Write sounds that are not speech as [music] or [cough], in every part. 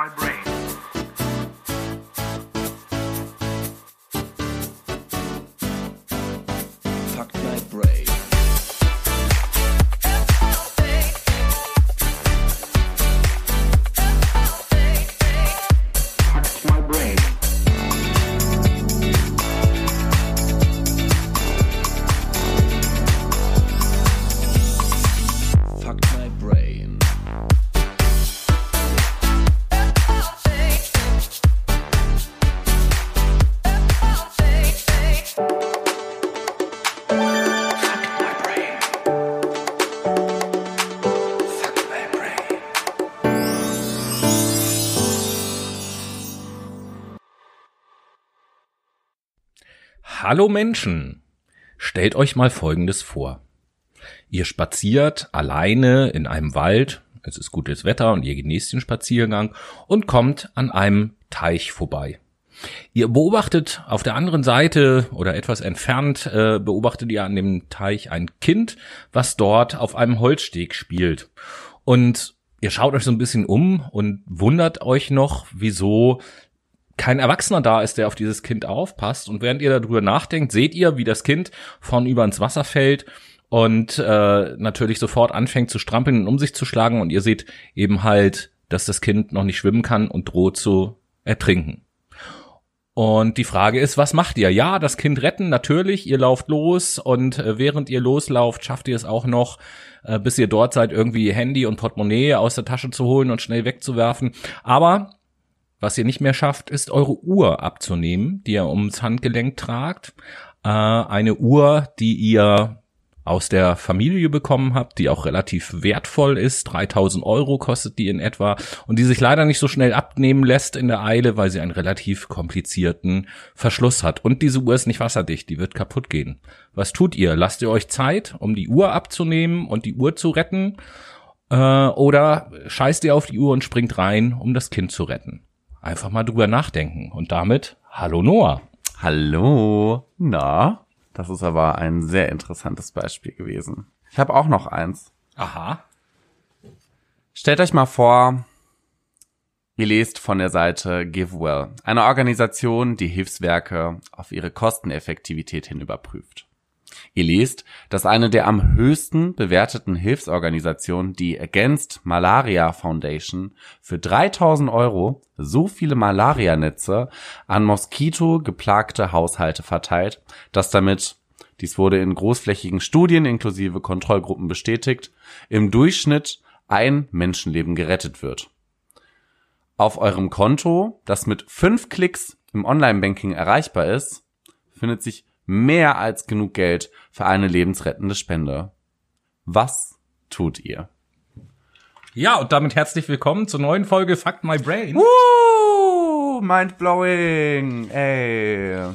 my brain. Hallo Menschen, stellt euch mal Folgendes vor. Ihr spaziert alleine in einem Wald, es ist gutes Wetter und ihr genießt den Spaziergang und kommt an einem Teich vorbei. Ihr beobachtet auf der anderen Seite oder etwas entfernt, äh, beobachtet ihr an dem Teich ein Kind, was dort auf einem Holzsteg spielt. Und ihr schaut euch so ein bisschen um und wundert euch noch, wieso kein Erwachsener da ist, der auf dieses Kind aufpasst. Und während ihr darüber nachdenkt, seht ihr, wie das Kind vornüber ins Wasser fällt und äh, natürlich sofort anfängt zu strampeln und um sich zu schlagen. Und ihr seht eben halt, dass das Kind noch nicht schwimmen kann und droht zu ertrinken. Und die Frage ist, was macht ihr? Ja, das Kind retten, natürlich, ihr lauft los und äh, während ihr loslauft, schafft ihr es auch noch, äh, bis ihr dort seid, irgendwie Handy und Portemonnaie aus der Tasche zu holen und schnell wegzuwerfen. Aber was ihr nicht mehr schafft, ist eure Uhr abzunehmen, die ihr ums Handgelenk tragt. Äh, eine Uhr, die ihr aus der Familie bekommen habt, die auch relativ wertvoll ist. 3000 Euro kostet die in etwa und die sich leider nicht so schnell abnehmen lässt in der Eile, weil sie einen relativ komplizierten Verschluss hat. Und diese Uhr ist nicht wasserdicht, die wird kaputt gehen. Was tut ihr? Lasst ihr euch Zeit, um die Uhr abzunehmen und die Uhr zu retten? Äh, oder scheißt ihr auf die Uhr und springt rein, um das Kind zu retten? Einfach mal drüber nachdenken. Und damit, hallo Noah. Hallo. Na, das ist aber ein sehr interessantes Beispiel gewesen. Ich habe auch noch eins. Aha. Stellt euch mal vor, ihr lest von der Seite GiveWell, eine Organisation, die Hilfswerke auf ihre Kosteneffektivität hin überprüft. Ihr lest, dass eine der am höchsten bewerteten Hilfsorganisationen, die Against Malaria Foundation, für 3000 Euro so viele Malarianetze an Moskito geplagte Haushalte verteilt, dass damit, dies wurde in großflächigen Studien inklusive Kontrollgruppen bestätigt, im Durchschnitt ein Menschenleben gerettet wird. Auf eurem Konto, das mit fünf Klicks im Online-Banking erreichbar ist, findet sich mehr als genug Geld für eine lebensrettende Spende. Was tut ihr? Ja, und damit herzlich willkommen zur neuen Folge Fuck My Brain. Woo! Mindblowing! Ey.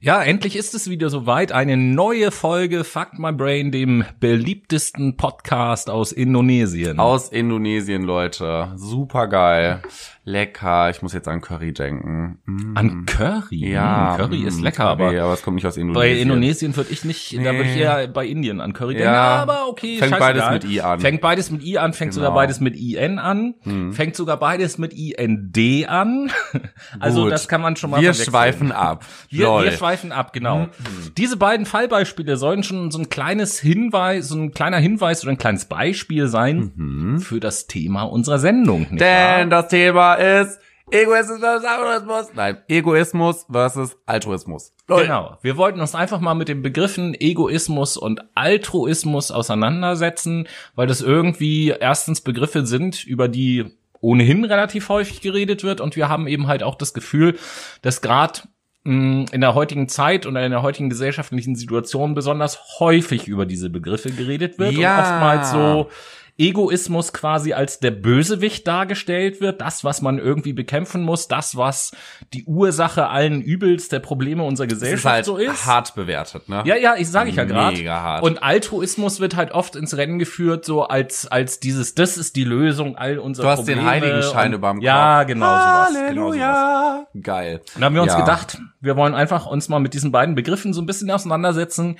Ja, endlich ist es wieder soweit. Eine neue Folge Fuck My Brain, dem beliebtesten Podcast aus Indonesien. Aus Indonesien, Leute. Super geil. Lecker. Ich muss jetzt an Curry denken. Mm. An Curry. Ja. Mm, Curry ist mm, lecker, Curry, aber aber es kommt nicht aus Indonesien. bei Indonesien würde ich nicht, da würde ich Nee. eher bei Indien an Curry denken. Ja. Aber okay, Fängt beides mit I an. Fängt beides mit I an, fängt Genau. sogar beides mit IN an, fängt sogar beides mit IND an. [laughs] also Gut. das kann man schon mal Wir schweifen ab. Wir, Lol. wir schweifen ab, genau. Mhm. Diese beiden Fallbeispiele sollen schon so ein kleines Hinweis, so ein kleiner Hinweis oder ein kleines Beispiel sein für das Thema unserer Sendung. Mhm. Denn wahr? das Thema ist Egoismus versus Altruismus. Nein, Egoismus versus Altruismus. Lol. Genau. Wir wollten uns einfach mal mit den Begriffen Egoismus und Altruismus auseinandersetzen, weil das irgendwie erstens Begriffe sind, über die ohnehin relativ häufig geredet wird und wir haben eben halt auch das Gefühl, dass gerade in der heutigen Zeit oder in der heutigen gesellschaftlichen Situation besonders häufig über diese Begriffe geredet wird Ja. und oftmals so Egoismus quasi als der Bösewicht dargestellt wird, das, was man irgendwie bekämpfen muss, das, was die Ursache allen Übels der Probleme unserer Das ist Gesellschaft halt so ist. hart bewertet, ne? Ja, ja, ich sage ich ja gerade. Mega hart. Und Altruismus wird halt oft ins Rennen geführt, so als als dieses, das ist die Lösung all unserer Du hast Probleme. den Heiligenschein überm Kopf. Ja, genau sowas. Genau sowas. Halleluja. Geil. Dann haben wir uns Ja. gedacht, wir wollen einfach uns mal mit diesen beiden Begriffen so ein bisschen auseinandersetzen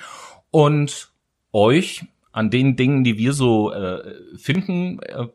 und euch an den Dingen, die wir so äh, finden, äh,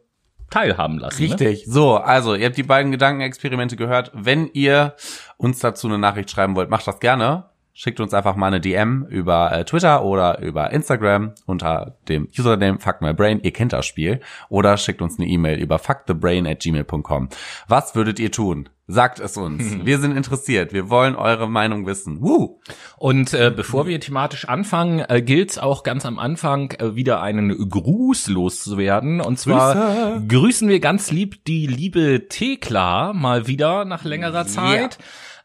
teilhaben lassen. Ne? Richtig. So, also ihr habt die beiden Gedankenexperimente gehört. Wenn ihr uns dazu eine Nachricht schreiben wollt, macht das gerne. Schickt uns einfach mal eine DM über äh, Twitter oder über Instagram unter dem Username fuckmybrain. Ihr kennt das Spiel. Oder schickt uns eine E-Mail über fuckthebrain at gmail.com. Was würdet ihr tun? Sagt es uns. Wir sind interessiert. Wir wollen eure Meinung wissen. Woo! Und äh, bevor wir thematisch anfangen, äh, gilt es auch ganz am Anfang äh, wieder einen Gruß loszuwerden. Und zwar Grüße. grüßen wir ganz lieb die liebe Thekla mal wieder nach längerer Zeit.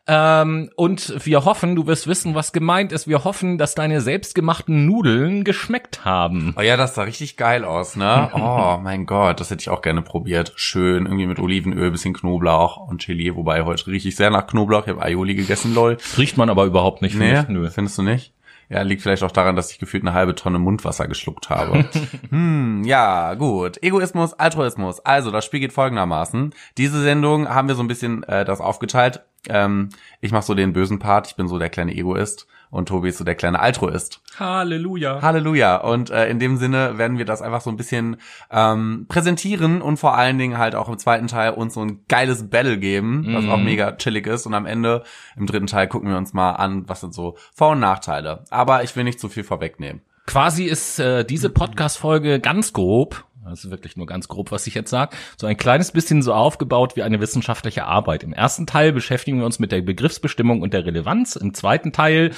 Ähm, und wir hoffen, du wirst wissen, was gemeint ist. Wir hoffen, dass deine selbstgemachten Nudeln geschmeckt haben. Oh ja, das sah richtig geil aus, ne? [laughs] Oh mein Gott, das hätte ich auch gerne probiert. Schön, irgendwie mit Olivenöl, bisschen Knoblauch und Chili. Wobei heute rieche ich sehr nach Knoblauch. Ich habe Aioli gegessen, lol. Riecht man aber überhaupt nicht. finde Nee, ich. Nö. findest du nicht? Ja, liegt vielleicht auch daran, dass ich gefühlt eine halbe Tonne Mundwasser geschluckt habe. [laughs] hm, ja, gut. Egoismus, Altruismus. Also, das Spiel geht folgendermaßen. Diese Sendung haben wir so ein bisschen äh, das aufgeteilt. Ähm, ich mache so den bösen Part, ich bin so der kleine Egoist und Tobi ist so der kleine Altruist. Halleluja. Halleluja. Und äh, in dem Sinne werden wir das einfach so ein bisschen ähm, präsentieren und vor allen Dingen halt auch im zweiten Teil uns so ein geiles Battle geben, was auch mega chillig ist. Und am Ende, im dritten Teil, gucken wir uns mal an, was sind so Vor- und Nachteile. Aber ich will nicht zu viel vorwegnehmen. Quasi ist äh, diese Podcast-Folge ganz grob, das ist wirklich nur ganz grob, was ich jetzt sage, so ein kleines bisschen so aufgebaut wie eine wissenschaftliche Arbeit. Im ersten Teil beschäftigen wir uns mit der Begriffsbestimmung und der Relevanz. Im zweiten Teil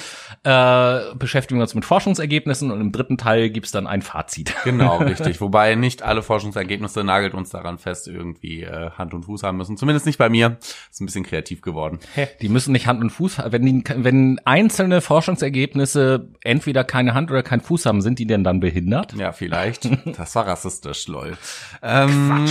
äh, beschäftigen wir uns mit Forschungsergebnissen und im dritten Teil gibt's dann ein Fazit. [laughs] Genau, richtig. Wobei nicht alle Forschungsergebnisse nagelt uns daran fest, irgendwie äh, Hand und Fuß haben müssen. Zumindest nicht bei mir. Ist ein bisschen kreativ geworden. Die müssen nicht Hand und Fuß haben. Wenn, die, wenn einzelne Forschungsergebnisse entweder keine Hand oder keinen Fuß haben, sind die denn dann behindert? Ja, vielleicht. [laughs] Das war rassistisch, lol. Ähm,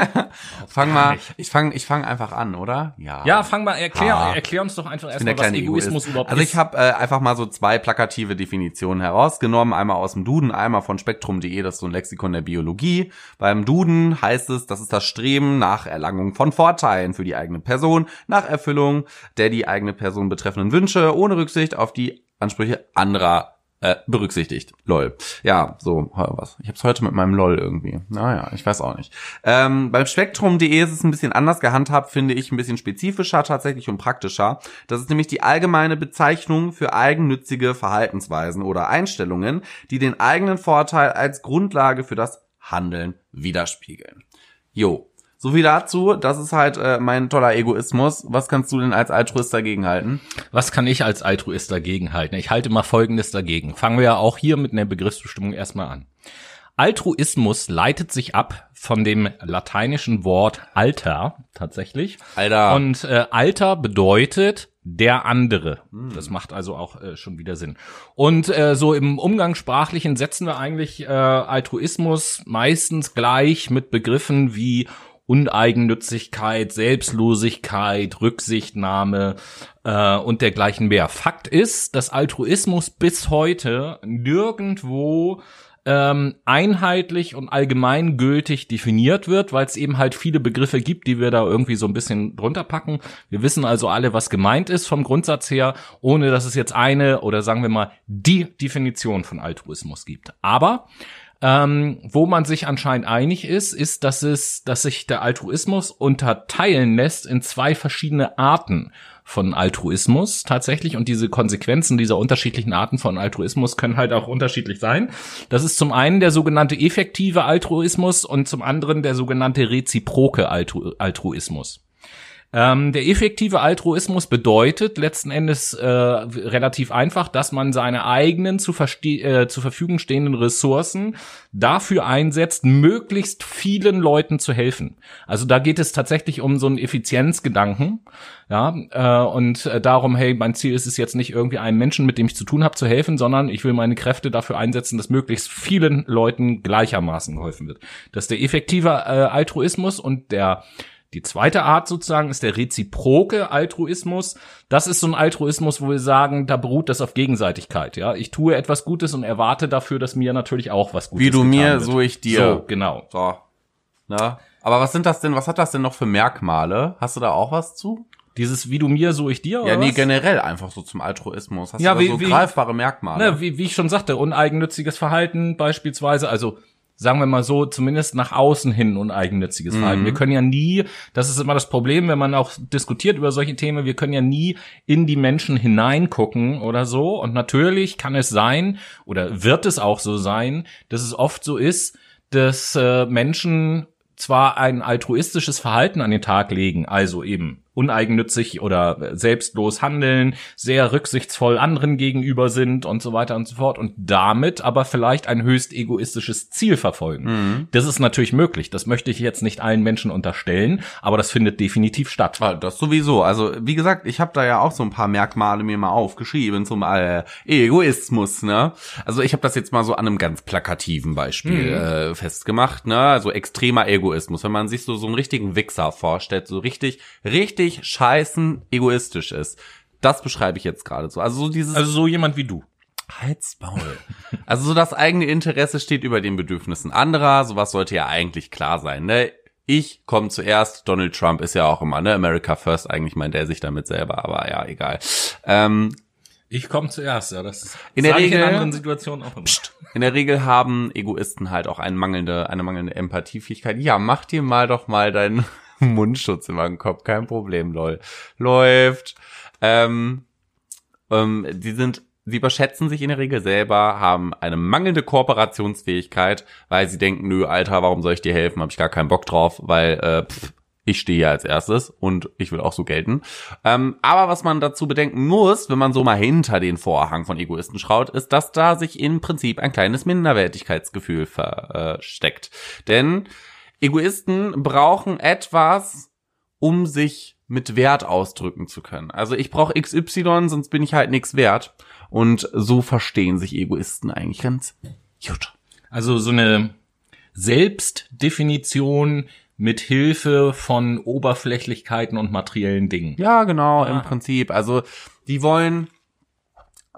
[laughs] fang mal, ich fang, ich fang einfach an, oder? Ja. Ja, fang mal, erklär, Ah. erklär uns doch einfach erstmal, was Egoismus Egoist. überhaupt also ist. ich habe äh, einfach mal so zwei plakative Definitionen herausgenommen. Einmal aus dem Duden, einmal von spektrum.de, das ist so ein Lexikon der Biologie. Beim Duden heißt es, das ist das Streben nach Erlangung von Vorteilen für die eigene Person, nach Erfüllung der die eigene Person betreffenden Wünsche, ohne Rücksicht auf die Ansprüche anderer äh, berücksichtigt. Lol. Ja, so, was. Ich hab's heute mit meinem LOL irgendwie. Naja, ich weiß auch nicht. Ähm, beim Spektrum.de ist es ein bisschen anders gehandhabt, finde ich, ein bisschen spezifischer tatsächlich und praktischer. Das ist nämlich die allgemeine Bezeichnung für eigennützige Verhaltensweisen oder Einstellungen, die den eigenen Vorteil als Grundlage für das Handeln widerspiegeln. Jo. So viel dazu, das ist halt äh, mein toller Egoismus. Was kannst du denn als Altruist dagegen halten? Was kann ich als Altruist dagegen halten? Ich halte mal Folgendes dagegen. Fangen wir ja auch hier mit einer Begriffsbestimmung erstmal an. Altruismus leitet sich ab von dem lateinischen Wort alter tatsächlich. Alter. Und äh, alter bedeutet der andere. Das macht also auch äh, schon wieder Sinn. Und äh, so im Umgangssprachlichen setzen wir eigentlich äh, Altruismus meistens gleich mit Begriffen wie Uneigennützigkeit, Selbstlosigkeit, Rücksichtnahme äh, und dergleichen mehr. Fakt ist, dass Altruismus bis heute nirgendwo ähm, einheitlich und allgemeingültig definiert wird, weil es eben halt viele Begriffe gibt, die wir da irgendwie so ein bisschen drunter packen. Wir wissen also alle, was gemeint ist vom Grundsatz her, ohne dass es jetzt eine oder sagen wir mal die Definition von Altruismus gibt. Aber ähm, wo man sich anscheinend einig ist, ist, dass es, dass sich der Altruismus unterteilen lässt in zwei verschiedene Arten von Altruismus tatsächlich und diese Konsequenzen dieser unterschiedlichen Arten von Altruismus können halt auch unterschiedlich sein. Das ist zum einen der sogenannte effektive Altruismus und zum anderen der sogenannte reziproke Altru Altruismus. Ähm, der effektive Altruismus bedeutet letzten Endes äh, relativ einfach, dass man seine eigenen zu, äh, zur Verfügung stehenden Ressourcen dafür einsetzt, möglichst vielen Leuten zu helfen. Also da geht es tatsächlich um so einen Effizienzgedanken, ja, äh, und äh, darum, hey, mein Ziel ist es jetzt nicht irgendwie einem Menschen, mit dem ich zu tun habe, zu helfen, sondern ich will meine Kräfte dafür einsetzen, dass möglichst vielen Leuten gleichermaßen geholfen wird. Das ist der effektive äh, Altruismus und der die zweite Art sozusagen ist der reziproke Altruismus. Das ist so ein Altruismus, wo wir sagen, da beruht das auf Gegenseitigkeit. Ja, ich tue etwas Gutes und erwarte dafür, dass mir natürlich auch was Gutes Wie du mir, wird. so ich dir. So, genau. So. Na? Aber was sind das denn, was hat das denn noch für Merkmale? Hast du da auch was zu? Dieses wie du mir, so ich dir. Ja, nee, was? generell einfach so zum Altruismus. Hast Ja, du wie- so wie- greifbare Merkmale? Ne, wie, wie ich schon sagte, uneigennütziges Verhalten beispielsweise, also sagen wir mal so, zumindest nach außen hin uneigennütziges Verhalten. Wir können ja nie, das ist immer das Problem, wenn man auch diskutiert über solche Themen, wir können ja nie in die Menschen hineingucken oder so. Und natürlich kann es sein, oder wird es auch so sein, dass es oft so ist, dass äh, Menschen zwar ein altruistisches Verhalten an den Tag legen, also eben uneigennützig oder selbstlos handeln, sehr rücksichtsvoll anderen gegenüber sind und so weiter und so fort und damit aber vielleicht ein höchst egoistisches Ziel verfolgen. Das ist natürlich möglich. Das möchte ich jetzt nicht allen Menschen unterstellen, aber das findet definitiv statt. Ah, Das sowieso. Also wie gesagt, ich habe da ja auch so ein paar Merkmale mir mal aufgeschrieben zum äh, Egoismus. Ne? Also ich habe das jetzt mal so an einem ganz plakativen Beispiel äh, festgemacht. Ne? Also extremer Egoismus, wenn man sich so so einen richtigen Wichser vorstellt, so richtig, richtig scheißen egoistisch ist. Das beschreibe ich jetzt gerade so. Also so dieses Also so jemand wie du. Halsmaul. Also so das eigene Interesse steht über den Bedürfnissen anderer. Sowas sollte ja eigentlich klar sein. Ne? Ich komme zuerst. Donald Trump ist ja auch immer, ne? America First. Eigentlich meint er sich damit selber, aber ja, egal. Ähm, Ich komme zuerst, ja. Das In der Regel- in anderen Situationen auch immer. in der Regel haben Egoisten halt auch eine mangelnde, eine mangelnde Empathiefähigkeit. Ja, mach dir mal doch mal deinen [laughs] Mundschutz über den Kopf. Kein Problem, lol. Läuft. Ähm, ähm, die sind, sie überschätzen sich in der Regel selber, haben eine mangelnde Kooperationsfähigkeit, weil sie denken, nö, Alter, warum soll ich dir helfen? Hab ich gar keinen Bock drauf, weil äh, pff, ich stehe hier als erstes und ich will auch so gelten. Ähm, aber was man dazu bedenken muss, wenn man so mal hinter den Vorhang von Egoisten schaut, ist, dass da sich im Prinzip ein kleines Minderwertigkeitsgefühl versteckt. Denn Egoisten brauchen etwas, um sich mit Wert ausdrücken zu können. Also ich brauche XY, sonst bin ich halt nichts wert. Und so verstehen sich Egoisten eigentlich ganz gut. Also so eine Selbstdefinition mit Hilfe von Oberflächlichkeiten und materiellen Dingen. Ja, genau, im Prinzip. Also die wollen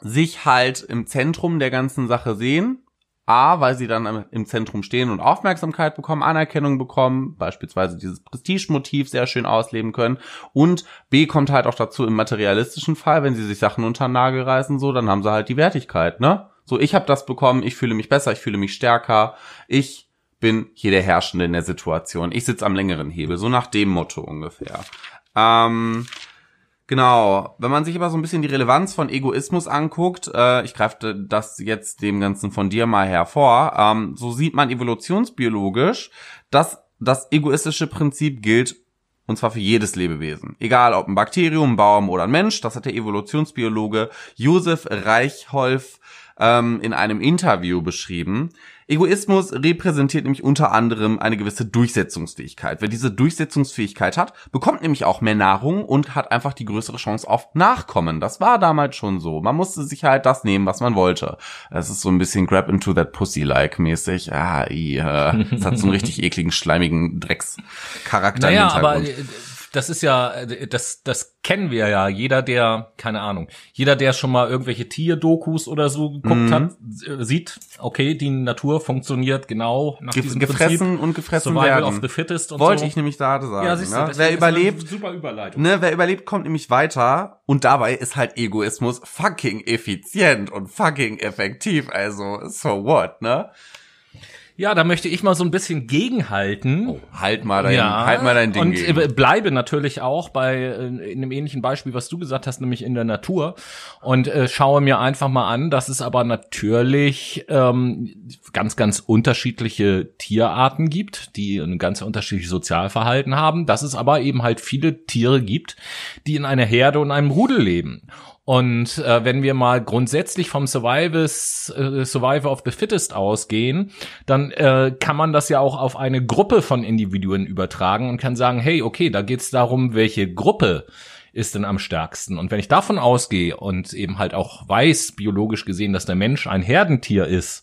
sich halt im Zentrum der ganzen Sache sehen. A, weil sie dann im Zentrum stehen und Aufmerksamkeit bekommen, Anerkennung bekommen, beispielsweise dieses Prestigemotiv sehr schön ausleben können. Und B kommt halt auch dazu im materialistischen Fall, wenn sie sich Sachen unter den Nagel reißen, so, dann haben sie halt die Wertigkeit, ne? So, ich habe das bekommen, ich fühle mich besser, ich fühle mich stärker, ich bin hier der Herrschende in der Situation, ich sitze am längeren Hebel, so nach dem Motto ungefähr. Ähm, Genau, wenn man sich aber so ein bisschen die Relevanz von Egoismus anguckt, äh, ich greife das jetzt dem Ganzen von dir mal hervor, ähm, so sieht man evolutionsbiologisch, dass das egoistische Prinzip gilt, und zwar für jedes Lebewesen. Egal ob ein Bakterium, ein Baum oder ein Mensch, das hat der Evolutionsbiologe Josef Reichholf ähm, in einem Interview beschrieben. Egoismus repräsentiert nämlich unter anderem eine gewisse Durchsetzungsfähigkeit. Wer diese Durchsetzungsfähigkeit hat, bekommt nämlich auch mehr Nahrung und hat einfach die größere Chance auf Nachkommen. Das war damals schon so. Man musste sich halt das nehmen, was man wollte. Es ist so ein bisschen Grab into that Pussy-like mäßig. Ah, ja. Es hat so einen [laughs] richtig ekligen, schleimigen Dreckscharakter Naja, im aber Hintergrund. äh, das ist ja, äh, das, das kennen wir ja. Jeder, der, keine Ahnung, jeder, der schon mal irgendwelche Tierdokus oder so geguckt Mhm. hat, äh, sieht, okay, die Natur funktioniert genau nach Ge diesem gefressen Prinzip. und gefressen Survival werden. of the fittest und Wollte so. ich nämlich gerade sagen. ja, siehst du, ne? Wer überlebt, Super Überleitung. ne, wer überlebt, kommt nämlich weiter. Und dabei ist halt Egoismus fucking effizient und fucking effektiv. Also, so what, ne? Ja, da möchte ich mal so ein bisschen gegenhalten. Halt mal dein, halt mal dein Ding und gegen. äh, bleibe natürlich auch bei äh, in einem ähnlichen Beispiel, was du gesagt hast, nämlich in der Natur und äh, schaue mir einfach mal an, dass es aber natürlich ähm, ganz, ganz unterschiedliche Tierarten gibt, die ein ganz unterschiedliches Sozialverhalten haben, dass es aber eben halt viele Tiere gibt, die in einer Herde und einem Rudel leben. Und äh, wenn wir mal grundsätzlich vom Survivors, äh, Survivor of the Fittest ausgehen, dann äh, kann man das ja auch auf eine Gruppe von Individuen übertragen und kann sagen, hey, okay, da geht's darum, welche Gruppe ist denn am stärksten. Und wenn ich davon ausgehe und eben halt auch weiß, biologisch gesehen, dass der Mensch ein Herdentier ist,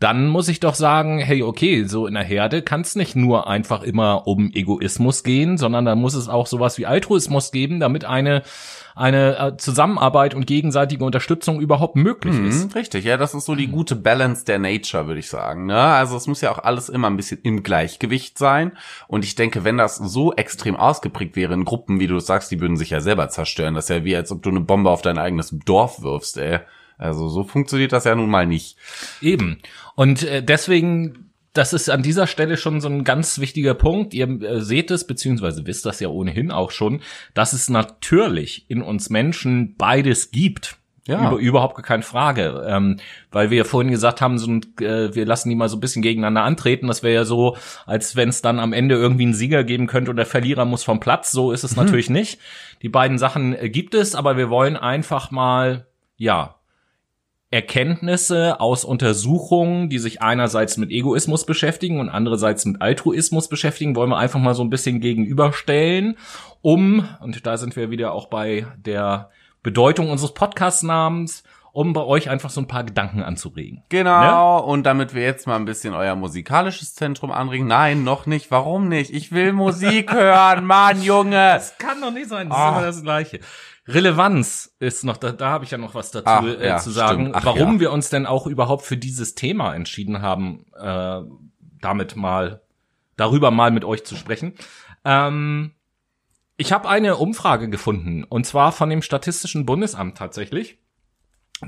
dann muss ich doch sagen, hey, okay, so in der Herde kann es nicht nur einfach immer um Egoismus gehen, sondern da muss es auch sowas wie Altruismus geben, damit eine eine äh, Zusammenarbeit und gegenseitige Unterstützung überhaupt möglich ist. Mhm, richtig, ja, das ist so die gute Balance der Nature, würde ich sagen. Ne? Also es muss ja auch alles immer ein bisschen im Gleichgewicht sein. Und ich denke, wenn das so extrem ausgeprägt wäre in Gruppen, wie du sagst, die würden sich ja selber zerstören. Das ist ja wie, als ob du eine Bombe auf dein eigenes Dorf wirfst, ey. Also so funktioniert das ja nun mal nicht. Eben. Und äh, deswegen das ist an dieser Stelle schon so ein ganz wichtiger Punkt. Ihr äh, seht es, beziehungsweise wisst das ja ohnehin auch schon, dass es natürlich in uns Menschen beides gibt. Ja. Über, überhaupt keine Frage. Ähm, weil wir ja vorhin gesagt haben, so, ein, äh, wir lassen die mal so ein bisschen gegeneinander antreten. Das wäre ja so, als wenn es dann am Ende irgendwie einen Sieger geben könnte und der Verlierer muss vom Platz. So ist es natürlich nicht. Die beiden Sachen äh, gibt es, aber wir wollen einfach mal, ja, Erkenntnisse aus Untersuchungen, die sich einerseits mit Egoismus beschäftigen und andererseits mit Altruismus beschäftigen, wollen wir einfach mal so ein bisschen gegenüberstellen, um, und da sind wir wieder auch bei der Bedeutung unseres Podcast-Namens, um bei euch einfach so ein paar Gedanken anzuregen. Genau, und damit wir jetzt mal ein bisschen euer musikalisches Zentrum anregen. Nein, noch nicht. Warum nicht? Ich will Musik [laughs] hören, Mann, Junge. Das kann doch nicht sein, das Ah. ist immer das Gleiche. Relevanz ist noch, da, da habe ich ja noch was dazu Ach, äh, ja, zu sagen. Ach, warum ja. wir uns denn auch überhaupt für dieses Thema entschieden haben, äh, damit mal, darüber mal mit euch zu sprechen. Ähm, ich habe eine Umfrage gefunden, und zwar von dem Statistischen Bundesamt tatsächlich.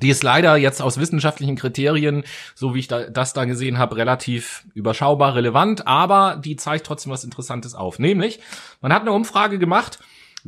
Die ist leider jetzt aus wissenschaftlichen Kriterien, so wie ich da, das da gesehen habe, relativ überschaubar relevant, aber die zeigt trotzdem was Interessantes auf. Nämlich, man hat eine Umfrage gemacht,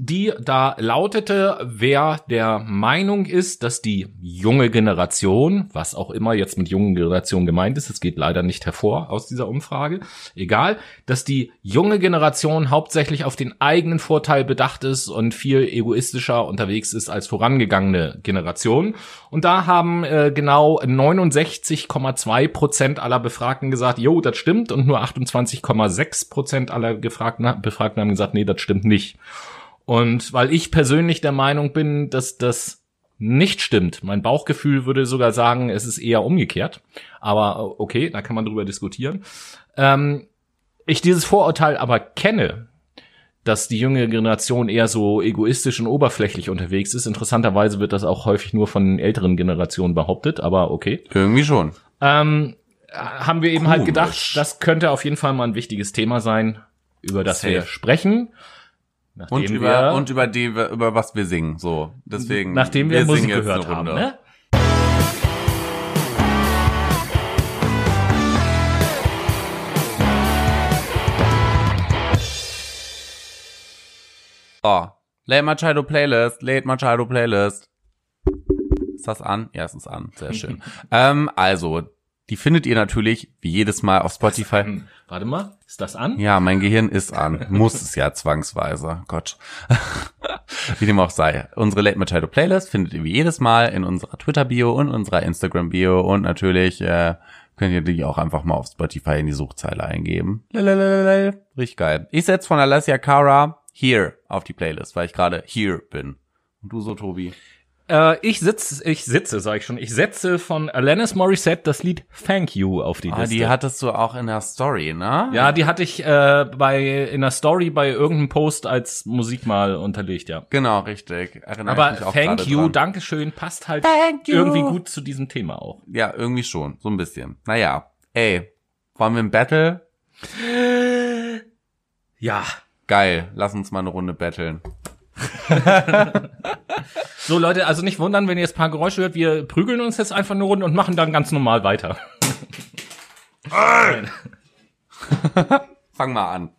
die da lautete, wer der Meinung ist, dass die junge Generation, was auch immer jetzt mit jungen Generation gemeint ist, es geht leider nicht hervor aus dieser Umfrage, egal, dass die junge Generation hauptsächlich auf den eigenen Vorteil bedacht ist und viel egoistischer unterwegs ist als vorangegangene Generationen. Und da haben äh, genau 69,2 Prozent aller Befragten gesagt, jo, das stimmt, und nur 28,6 Prozent aller Gefragten, Befragten haben gesagt, nee, das stimmt nicht. Und weil ich persönlich der Meinung bin, dass das nicht stimmt. Mein Bauchgefühl würde sogar sagen, es ist eher umgekehrt. Aber äh, okay, da kann man drüber diskutieren. Ähm, ich dieses Vorurteil aber kenne, dass die junge Generation eher so egoistisch und oberflächlich unterwegs ist. Interessanterweise wird das auch häufig nur von älteren Generationen behauptet, aber okay. Irgendwie schon. Ähm, haben wir eben halt Komisch. gedacht, das könnte auf jeden Fall mal ein wichtiges Thema sein, über das wir Safe. sprechen. Nachdem Und über, wir, und über die, wir- über was wir singen, so. Deswegen. nachdem wir, Musik singen jetzt gehört haben, ne? Oh. Late Machado Playlist, Late Machado Playlist. Ist das an? Ja, es ist an. Sehr schön. [laughs] ähm, also, die findet ihr natürlich wie jedes Mal auf Spotify. Warte mal, ist das an? Ja, mein Gehirn ist an. Muss es ja zwangsweise. Gott. [laughs] wie dem auch sei. Unsere Late Machado Playlist findet ihr wie jedes Mal in unserer Twitter-Bio und unserer Instagram-Bio und natürlich äh, könnt ihr die auch einfach mal auf Spotify in die Suchzeile eingeben. Lalalala. Richtig geil. Ich setz von Alessia Cara Here auf die Playlist, weil ich gerade hier bin. Und du so, Tobi? Äh, ich sitze, ich sitze, sag ich schon, ich setze von Alanis Morissette das Lied Thank You auf die Ah, Liste. die hattest du auch in der Story, ne? ja, die hatte ich äh, bei in der Story bei irgendeinem Post als Musik mal unterlegt, ja. Genau, richtig. Erinnere Aber ich mich auch Thank You, dran. Dankeschön, passt halt Thank you. irgendwie gut zu diesem Thema auch. Ja, irgendwie schon. So ein bisschen. Naja. Ey, wollen wir ein Battle? Ja. Geil. Lass uns mal eine Runde battlen. So Leute, also nicht wundern, wenn ihr jetzt ein paar Geräusche hört, wir prügeln uns jetzt einfach eine Runde und machen dann ganz normal weiter. Fang mal an.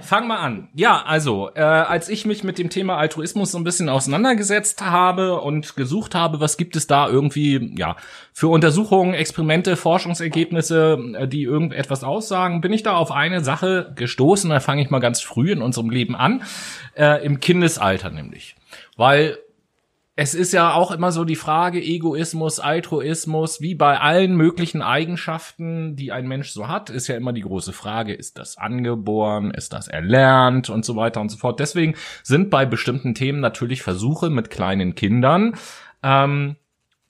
Fang mal an. Ja, also, äh, als ich mich mit dem Thema Altruismus so ein bisschen auseinandergesetzt habe und gesucht habe, was gibt es da irgendwie, ja, für Untersuchungen, Experimente, Forschungsergebnisse, äh, die irgendetwas aussagen, bin ich da auf eine Sache gestoßen. Da fange ich mal ganz früh in unserem Leben an, äh, im Kindesalter nämlich. Weil es ist ja auch immer so die Frage Egoismus, Altruismus, wie bei allen möglichen Eigenschaften, die ein Mensch so hat, ist ja immer die große Frage, ist das angeboren, ist das erlernt und so weiter und so fort. Deswegen sind bei bestimmten Themen natürlich Versuche mit kleinen Kindern ähm,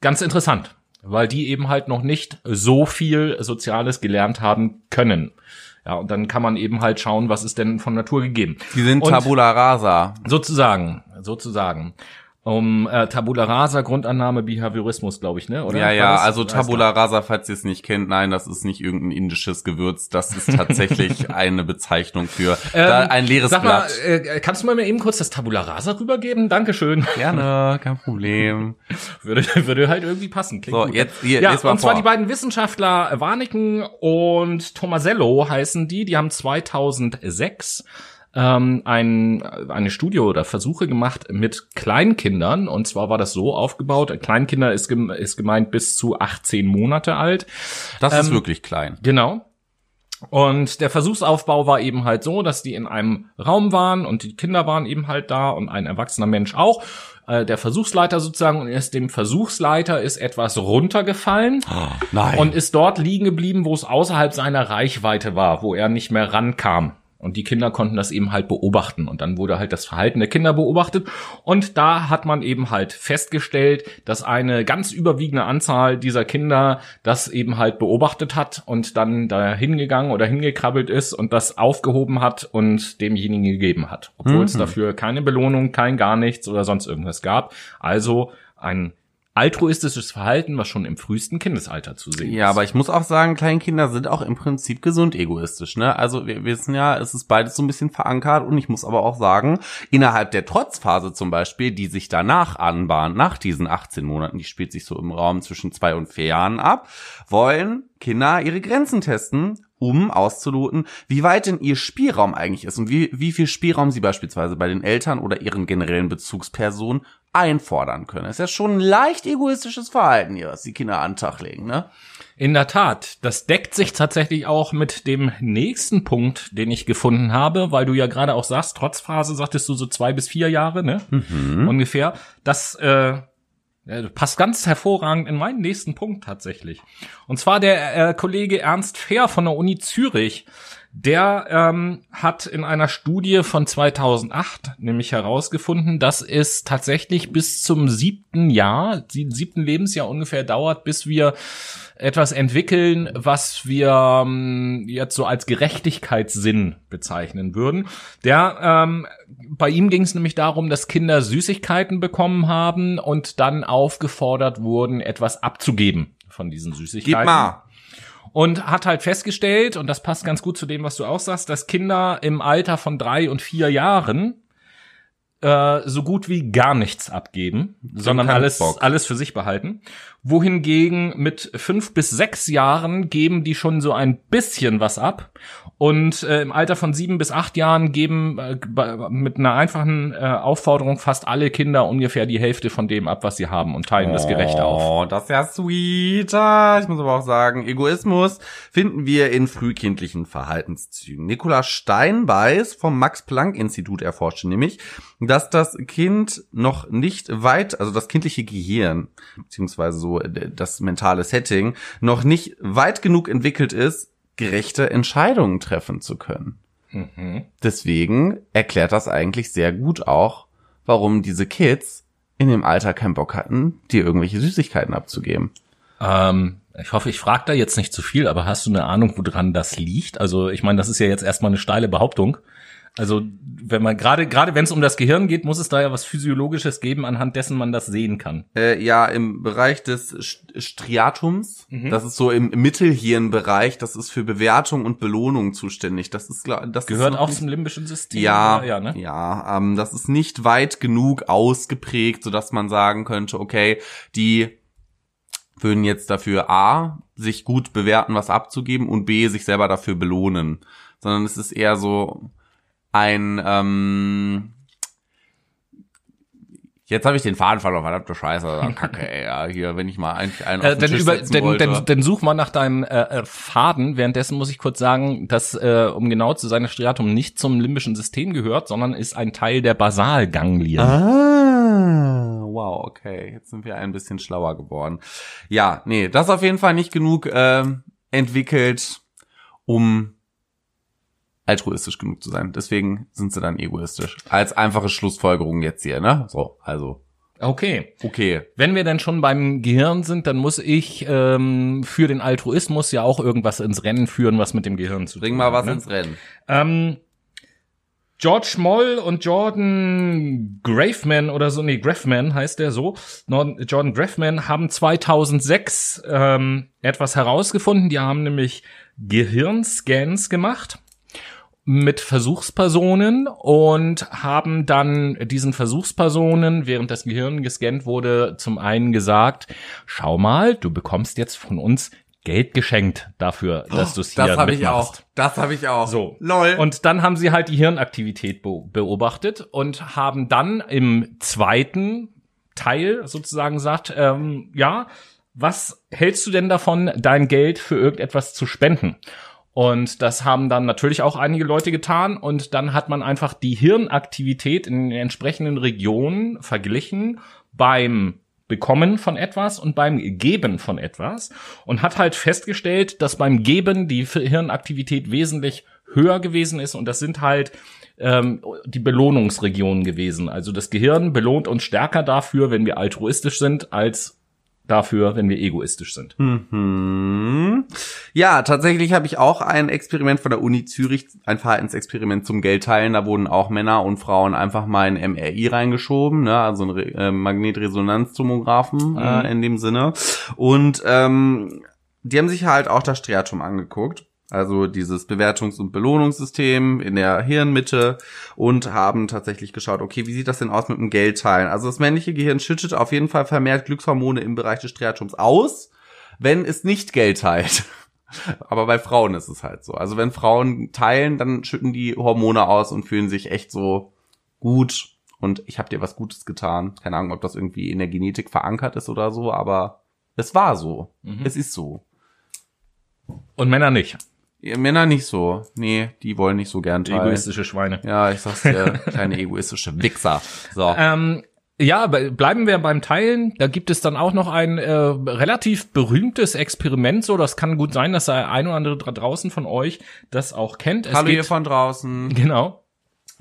ganz interessant, weil die eben halt noch nicht so viel Soziales gelernt haben können. Ja, und dann kann man eben halt schauen, was ist denn von Natur gegeben. Die sind Und- Tabula Rasa. Sozusagen, sozusagen. Um äh, Tabula Rasa, Grundannahme, Behaviorismus, glaube ich, ne? Oder? Ja, ja, also Tabula Rasa, falls ihr es nicht kennt, nein, das ist nicht irgendein indisches Gewürz, das ist tatsächlich [laughs] eine Bezeichnung für da, ein leeres Ähm, Sag mal, Blatt. äh, kannst du mal mir eben kurz das Tabula Rasa rübergeben? Dankeschön. Gerne, kein Problem. [laughs] Würde, würde halt irgendwie passen. Klingt So, gut. jetzt- hier, ja, jetzt mal und zwar vor. die beiden Wissenschaftler Warniken und Tomasello heißen die. Die haben 2006 ähm, ein, eine Studie oder Versuche gemacht mit Kleinkindern. Und zwar war das so aufgebaut. Kleinkinder ist, gem ist gemeint bis zu 18 Monate alt. Das ist Ähm, wirklich klein. Genau. Und der Versuchsaufbau war eben halt so, dass die in einem Raum waren und die Kinder waren eben halt da und ein erwachsener Mensch auch. Äh, Der Versuchsleiter sozusagen und erst dem Versuchsleiter ist etwas runtergefallen Nein. und ist dort liegen geblieben, wo es außerhalb seiner Reichweite war, wo er nicht mehr rankam. Und die Kinder konnten das eben halt beobachten. Und dann wurde halt das Verhalten der Kinder beobachtet. Und da hat man eben halt festgestellt, dass eine ganz überwiegende Anzahl dieser Kinder das eben halt beobachtet hat und dann da hingegangen oder hingekrabbelt ist und das aufgehoben hat und demjenigen gegeben hat. Obwohl es dafür keine Belohnung, kein gar nichts oder sonst irgendwas gab. Also ein altruistisches Verhalten, was schon im frühesten Kindesalter zu sehen Ja, ist. aber ich muss auch sagen, Kleinkinder sind auch im Prinzip gesund egoistisch, ne? Also wir wissen ja, es ist beides so ein bisschen verankert und ich muss aber auch sagen, innerhalb der Trotzphase zum Beispiel, die sich danach anbahnt, nach diesen 18 Monaten, die spielt sich so im Raum zwischen zwei und vier Jahren ab, wollen Kinder ihre Grenzen testen, um auszuloten, wie weit denn ihr Spielraum eigentlich ist und wie, wie viel Spielraum sie beispielsweise bei den Eltern oder ihren generellen Bezugspersonen einfordern können. Das ist ja schon ein leicht egoistisches Verhalten hier, was die Kinder an den Tag legen, ne? In der Tat, das deckt sich tatsächlich auch mit dem nächsten Punkt, den ich gefunden habe, weil du ja gerade auch sagst, Trotzphase sagtest du so zwei bis vier Jahre, ne? Ungefähr. Das äh, passt ganz hervorragend in meinen nächsten Punkt tatsächlich. Und zwar der äh, Kollege Ernst Fehr von der Uni Zürich. Der ähm, hat in einer Studie von 2008 nämlich herausgefunden, dass es tatsächlich bis zum siebten Jahr, sie- siebten Lebensjahr ungefähr dauert, bis wir etwas entwickeln, was wir ähm, jetzt so als Gerechtigkeitssinn bezeichnen würden. Der ähm, bei ihm ging es nämlich darum, dass Kinder Süßigkeiten bekommen haben und dann aufgefordert wurden, etwas abzugeben von diesen Süßigkeiten Gib mal. Und hat halt festgestellt, und das passt ganz gut zu dem, was du auch sagst, dass Kinder im Alter von drei und vier Jahren äh, so gut wie gar nichts abgeben, sondern alles, Bock. alles für sich behalten. Wohingegen mit fünf bis sechs Jahren geben die schon so ein bisschen was ab. Und äh, im Alter von sieben bis acht Jahren geben äh, mit einer einfachen äh, Aufforderung fast alle Kinder ungefähr die Hälfte von dem ab, was sie haben und teilen das gerecht auf. Oh, das ist ja sweet. Ah, Ich muss aber auch sagen, Egoismus finden wir in frühkindlichen Verhaltenszügen. Nikolaus Steinbeiß vom Max-Planck-Institut erforschte nämlich, dass das Kind noch nicht weit, also das kindliche Gehirn, beziehungsweise so äh, das mentale Setting, noch nicht weit genug entwickelt ist, gerechte Entscheidungen treffen zu können. Deswegen erklärt das eigentlich sehr gut auch, warum diese Kids in dem Alter keinen Bock hatten, dir irgendwelche Süßigkeiten abzugeben. Ähm, ich hoffe, ich frage da jetzt nicht zu viel, aber hast du eine Ahnung, woran das liegt? Also ich meine, das ist ja jetzt erstmal eine steile Behauptung. Also wenn man gerade gerade wenn es um das Gehirn geht, muss es da ja was physiologisches geben, anhand dessen man das sehen kann. Äh, ja, im Bereich des St- Striatums, das ist so im Mittelhirnbereich, das ist für Bewertung und Belohnung zuständig. Das ist glaub, das Gehört ist auch noch zum limbischen System. Ja, ja, ne? ja ähm, das ist nicht weit genug ausgeprägt, sodass man sagen könnte, okay, die würden jetzt dafür A, sich gut bewerten, was abzugeben und B, sich selber dafür belohnen. Sondern es ist eher so ein, ähm, Jetzt habe ich den Faden verloren, verdammte Scheiße, Kacke, [laughs] ey, ja, hier, wenn ich mal eigentlich einen auf Äh, den dann, Tisch über, dann, dann, dann such mal nach deinem äh, äh, Faden. Währenddessen muss ich kurz sagen, dass, äh, um genau zu sein, das Striatum nicht zum limbischen System gehört, sondern ist ein Teil der Basalganglien. Ah, wow, okay. Jetzt sind wir ein bisschen schlauer geworden. Ja, nee, das ist auf jeden Fall nicht genug ähm, entwickelt, um altruistisch genug zu sein. Deswegen sind sie dann egoistisch. Als einfache Schlussfolgerung jetzt hier, ne? So, also, Okay. okay. Wenn wir dann schon beim Gehirn sind, dann muss ich ähm, für den Altruismus ja auch irgendwas ins Rennen führen, was mit dem Gehirn zu Bring tun mal hat. was ne? ins Rennen. Ähm, George Moll und Jordan Graveman oder so, nee, Graffman heißt der so. Jordan Graffman haben 2006 ähm, etwas herausgefunden. Die haben nämlich Gehirnscans gemacht mit Versuchspersonen und haben dann diesen Versuchspersonen, während das Gehirn gescannt wurde, zum einen gesagt, schau mal, du bekommst jetzt von uns Geld geschenkt dafür, dass du es hier Das habe ich mitmachst. auch. Das habe ich auch. So. Lol. Und dann haben sie halt die Hirnaktivität be beobachtet und haben dann im zweiten Teil sozusagen gesagt, ähm, ja, was hältst du denn davon, dein Geld für irgendetwas zu spenden? Und das haben dann natürlich auch einige Leute getan. Und dann hat man einfach die Hirnaktivität in den entsprechenden Regionen verglichen beim Bekommen von etwas und beim Geben von etwas und hat halt festgestellt, dass beim Geben die Hirnaktivität wesentlich höher gewesen ist und das sind halt ähm, die Belohnungsregionen gewesen. Also das Gehirn belohnt uns stärker dafür, wenn wir altruistisch sind, als dafür, wenn wir egoistisch sind. Hm. Ja, tatsächlich habe ich auch ein Experiment von der Uni Zürich, ein Verhaltensexperiment zum Geldteilen. Da wurden auch Männer und Frauen einfach mal in MRI reingeschoben, ne, also ein Re äh, Magnetresonanztomographen äh, in dem Sinne. Und ähm, die haben sich halt auch das Striatum angeguckt. Also dieses Bewertungs- und Belohnungssystem in der Hirnmitte und haben tatsächlich geschaut, okay, wie sieht das denn aus mit dem Geldteilen? Also das männliche Gehirn schüttet auf jeden Fall vermehrt Glückshormone im Bereich des Striatums aus, wenn es nicht Geld teilt. [laughs] Aber bei Frauen ist es halt so. Also wenn Frauen teilen, dann schütten die Hormone aus und fühlen sich echt so gut und ich habe dir was Gutes getan. Keine Ahnung, ob das irgendwie in der Genetik verankert ist oder so, aber es war so. Es ist so. Und Männer nicht. Ihr Männer nicht so. Nee, die wollen nicht so gern teilen. Egoistische Schweine. Ja, ich sag's dir, [laughs] kleine egoistische Wichser. So. Ähm, ja, be- bleiben wir beim Teilen. Da gibt es dann auch noch ein äh, relativ berühmtes Experiment. So, das kann gut sein, dass der ein oder andere da draußen von euch das auch kennt. Es Hallo geht- ihr von draußen. [laughs] Genau.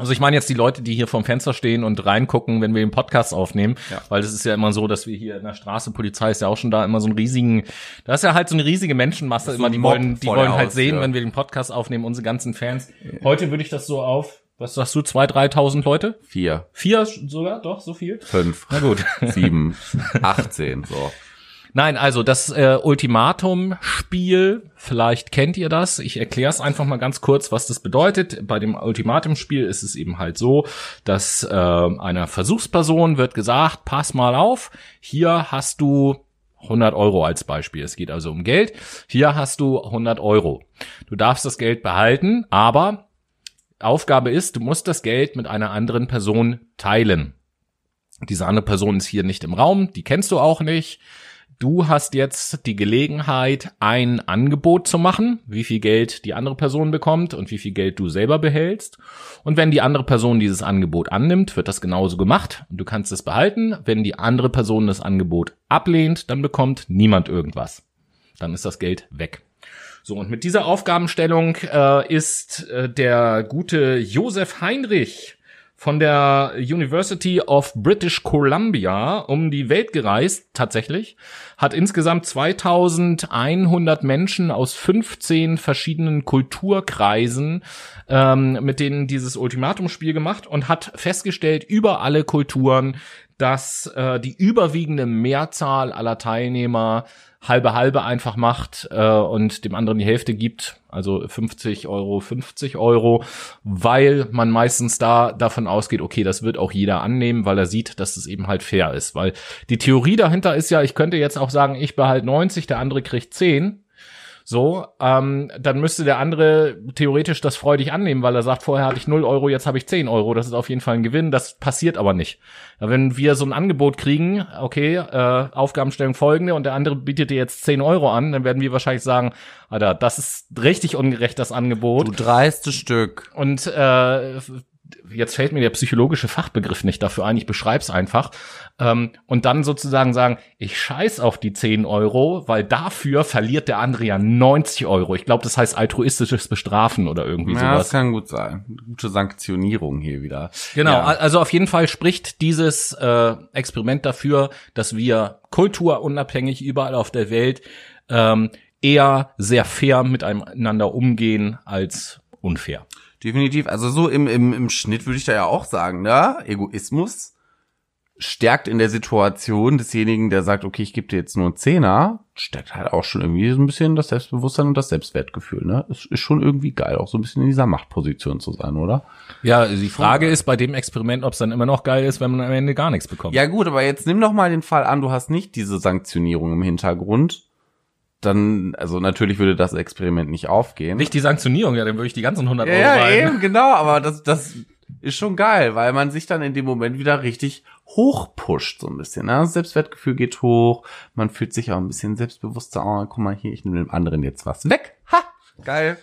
Also ich meine jetzt die Leute, die hier vom Fenster stehen und reingucken, wenn wir den Podcast aufnehmen, Ja. weil es ist ja immer so, dass wir hier in der Straße, Polizei ist ja auch schon da, immer so einen riesigen, da ist ja halt so eine riesige Menschenmasse, So immer, die wollen, die wollen halt sehen, Haustür. wenn wir den Podcast aufnehmen, unsere ganzen Fans. Heute würde ich das so auf, was sagst du, zwei, dreitausend Leute? Vier, Vier sogar, doch, so viel? fünf, Na gut. sieben, [laughs] achtzehn, so. Nein, also das äh, Ultimatum-Spiel, vielleicht kennt ihr das. Ich erkläre es einfach mal ganz kurz, was das bedeutet. Bei dem Ultimatum-Spiel ist es eben halt so, dass äh, einer Versuchsperson wird gesagt, pass mal auf, hier hast du 100 Euro als Beispiel. Es geht also um Geld. Hier hast du 100 Euro. Du darfst das Geld behalten, aber Aufgabe ist, du musst das Geld mit einer anderen Person teilen. Diese andere Person ist hier nicht im Raum, die kennst du auch nicht. Du hast jetzt die Gelegenheit, ein Angebot zu machen, wie viel Geld die andere Person bekommt und wie viel Geld du selber behältst. Und wenn die andere Person dieses Angebot annimmt, wird das genauso gemacht und du kannst es behalten. Wenn die andere Person das Angebot ablehnt, dann bekommt niemand irgendwas. Dann ist das Geld weg. So, und mit dieser Aufgabenstellung äh, ist äh, der gute Josef Heinrich von der University of British Columbia um die Welt gereist, tatsächlich, hat insgesamt 2100 Menschen aus 15 verschiedenen Kulturkreisen ähm, mit denen dieses Ultimatumspiel gemacht und hat festgestellt, über alle Kulturen, dass äh, die überwiegende Mehrzahl aller Teilnehmer halbe halbe einfach macht äh, und dem anderen die Hälfte gibt, also 50 Euro, 50 Euro, weil man meistens da davon ausgeht, okay, das wird auch jeder annehmen, weil er sieht, dass es eben halt fair ist. Weil die Theorie dahinter ist ja, ich könnte jetzt auch sagen, ich behalte 90, der andere kriegt 10. So, ähm, dann müsste der andere theoretisch das freudig annehmen, weil er sagt, vorher hatte ich 0 Euro, jetzt habe ich 10 Euro. Das ist auf jeden Fall ein Gewinn. Das passiert aber nicht. Wenn wir so ein Angebot kriegen, okay, äh, Aufgabenstellung folgende und der andere bietet dir jetzt 10 Euro an, dann werden wir wahrscheinlich sagen, Alter, das ist richtig ungerecht, das Angebot. Du dreiste Stück. Und äh, jetzt fällt mir der psychologische Fachbegriff nicht dafür ein, ich beschreib's einfach. Ähm, und dann sozusagen sagen, ich scheiß auf die 10 Euro, weil dafür verliert der andere ja 90 Euro. Ich glaube, das heißt altruistisches Bestrafen oder irgendwie Ja, sowas. das kann gut sein. Gute Sanktionierung hier wieder. Genau, Ja. also auf jeden Fall spricht dieses äh, Experiment dafür, dass wir kulturunabhängig überall auf der Welt ähm, eher sehr fair miteinander umgehen als unfair. Definitiv. Also so im, im, im Schnitt würde ich da ja auch sagen, ne? Egoismus stärkt in der Situation desjenigen, der sagt, okay, ich gebe dir jetzt nur einen Zehner, stärkt halt auch schon irgendwie so ein bisschen das Selbstbewusstsein und das Selbstwertgefühl, ne? Es ist schon irgendwie geil, auch so ein bisschen in dieser Machtposition zu sein, oder? Ja, die Frage ist bei dem Experiment, ob es dann immer noch geil ist, wenn man am Ende gar nichts bekommt. Ja gut, aber jetzt nimm doch mal den Fall an, du hast nicht diese Sanktionierung im Hintergrund. Dann, also natürlich würde das Experiment nicht aufgehen. Nicht die Sanktionierung, ja, dann würde ich die ganzen 100 Ja, Euro ja rein. eben, genau, aber das, das ist schon geil, weil man sich dann in dem Moment wieder richtig hochpusht, so ein bisschen. Ne? Das Selbstwertgefühl geht hoch, man fühlt sich auch ein bisschen selbstbewusster. Oh, guck mal hier, ich nehme dem anderen jetzt was weg. Ha! Geil.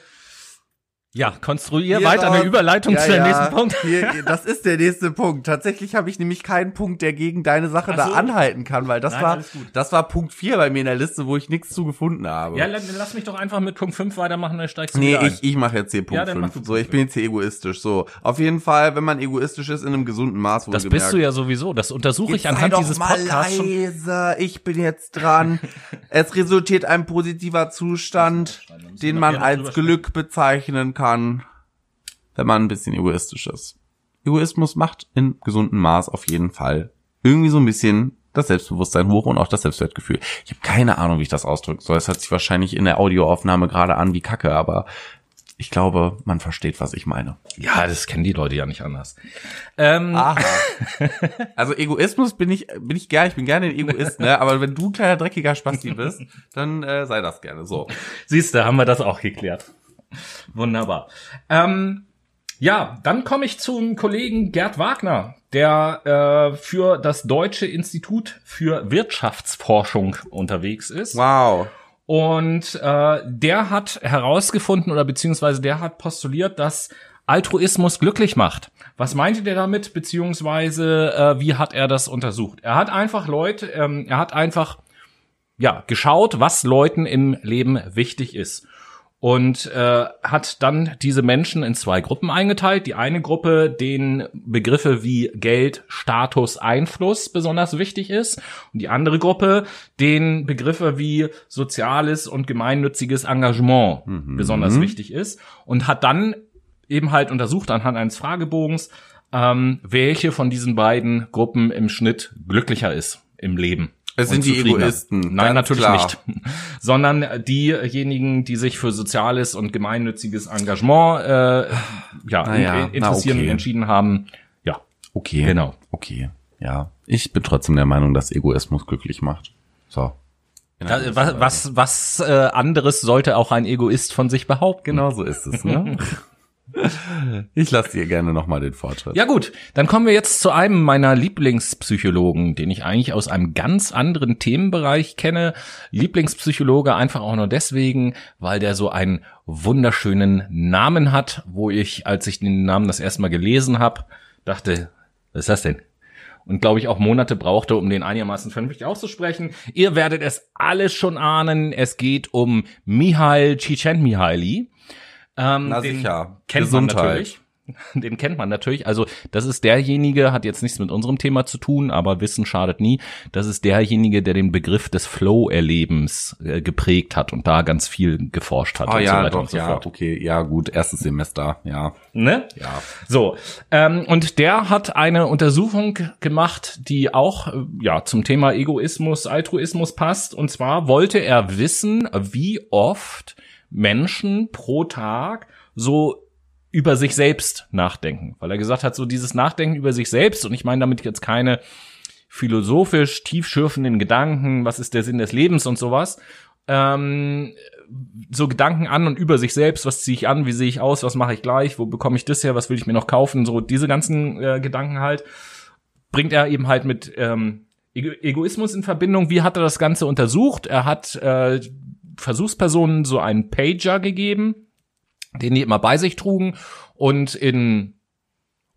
Ja, konstruier Hier weiter eine. Überleitung Ja, zu dem ja. nächsten Punkt. Hier, das ist der nächste Punkt. Tatsächlich habe ich nämlich keinen Punkt, der gegen deine Sache Ach da so. anhalten kann, weil das Nein, war, das war Punkt 4 bei mir in der Liste, wo ich nichts zu gefunden habe. Ja, lass lass mich doch einfach mit Punkt 5 weitermachen, dann steigst du Nee, ein. ich, ich mache jetzt hier Ja, Punkt dann mach 5. du So, Punkt ich bin jetzt hier egoistisch. So, auf jeden Fall, wenn man egoistisch ist, in einem gesunden Maß, Das bist du ja sowieso. Das untersuche ich anhand dieses mal Podcasts leise. Ich bin jetzt dran. [laughs] es resultiert ein positiver Zustand, den man als Glück bezeichnen kann, wenn man ein bisschen egoistisch ist. Egoismus macht in gesundem Maß auf jeden Fall irgendwie so ein bisschen das Selbstbewusstsein hoch und auch das Selbstwertgefühl. Ich habe keine Ahnung, wie ich das ausdrücken soll. Es hört sich wahrscheinlich in der Audioaufnahme gerade an wie Kacke, aber ich glaube, man versteht, was ich meine. Ja, das kennen die Leute ja nicht anders. Ähm, Aha. [laughs] Also Egoismus bin ich bin ich gerne, ich bin gerne ein Egoist, ne? Aber wenn du ein kleiner dreckiger Spasti bist, dann äh, sei das gerne so. Siehst du, haben wir das auch geklärt. [laughs] Wunderbar. Ähm, ja, dann komme ich zum Kollegen Gerd Wagner, der äh, für das Deutsche Institut für Wirtschaftsforschung unterwegs ist. Wow. Und äh, der hat herausgefunden oder beziehungsweise der hat postuliert, dass Altruismus glücklich macht. Was meinte der damit, beziehungsweise äh, wie hat er das untersucht? Er hat einfach Leute, ähm, er hat einfach ja geschaut, was Leuten im Leben wichtig ist und äh, hat dann diese Menschen in zwei Gruppen eingeteilt. Die eine Gruppe, denen Begriffe wie Geld, Status, Einfluss besonders wichtig ist. Und die andere Gruppe, denen Begriffe wie soziales und gemeinnütziges Engagement besonders wichtig ist. Und hat dann eben halt untersucht anhand eines Fragebogens, ähm, welche von diesen beiden Gruppen im Schnitt glücklicher ist im Leben. Es sind die. Egoisten, Nein, natürlich klar. nicht. [laughs] Sondern diejenigen, die sich für soziales und gemeinnütziges Engagement äh, ja, Na ja, in- interessieren okay. und entschieden haben. Ja, Okay. Genau. Okay. Ja. Ich bin trotzdem der Meinung, dass Egoismus glücklich macht. So. da, was, was, was äh, anderes sollte auch ein Egoist von sich behaupten. Genau so ist es, ne? [laughs] ich lasse dir gerne nochmal den Vortritt. Ja gut, dann kommen wir jetzt zu einem meiner Lieblingspsychologen, den ich eigentlich aus einem ganz anderen Themenbereich kenne. Lieblingspsychologe einfach auch nur deswegen, weil der so einen wunderschönen Namen hat, wo ich, als ich den Namen das erste Mal gelesen habe, dachte, was ist das denn? Und glaube ich auch Monate brauchte, um den einigermaßen vernünftig auszusprechen. Ihr werdet es alles schon ahnen. Es geht um Mihail Csikszentmihalyi. Ähm, Na den sicher. Kennt Gesundheit. man natürlich. [laughs] Den kennt man natürlich. Also das ist derjenige, hat jetzt nichts mit unserem Thema zu tun, aber Wissen schadet nie. Das ist derjenige, der den Begriff des Flow-Erlebens äh, geprägt hat und da ganz viel geforscht hat Ah und so ja, weiter doch, und so ja, fort. okay, ja gut, erstes Semester, ja. Ne? Ja. So, ähm, und der hat eine Untersuchung gemacht, die auch äh, ja zum Thema Egoismus, Altruismus passt. Und zwar wollte er wissen, wie oft Menschen pro Tag so über sich selbst nachdenken, weil er gesagt hat, so dieses Nachdenken über sich selbst, und ich meine damit jetzt keine philosophisch tiefschürfenden Gedanken, was ist der Sinn des Lebens und sowas, ähm, so Gedanken an und über sich selbst, was ziehe ich an, wie sehe ich aus, was mache ich gleich, wo bekomme ich das her, was will ich mir noch kaufen, so diese ganzen äh, Gedanken halt, bringt er eben halt mit ähm, Ego Egoismus in Verbindung. Wie hat er das Ganze untersucht? Er hat äh, Versuchspersonen so einen Pager gegeben, den die immer bei sich trugen und in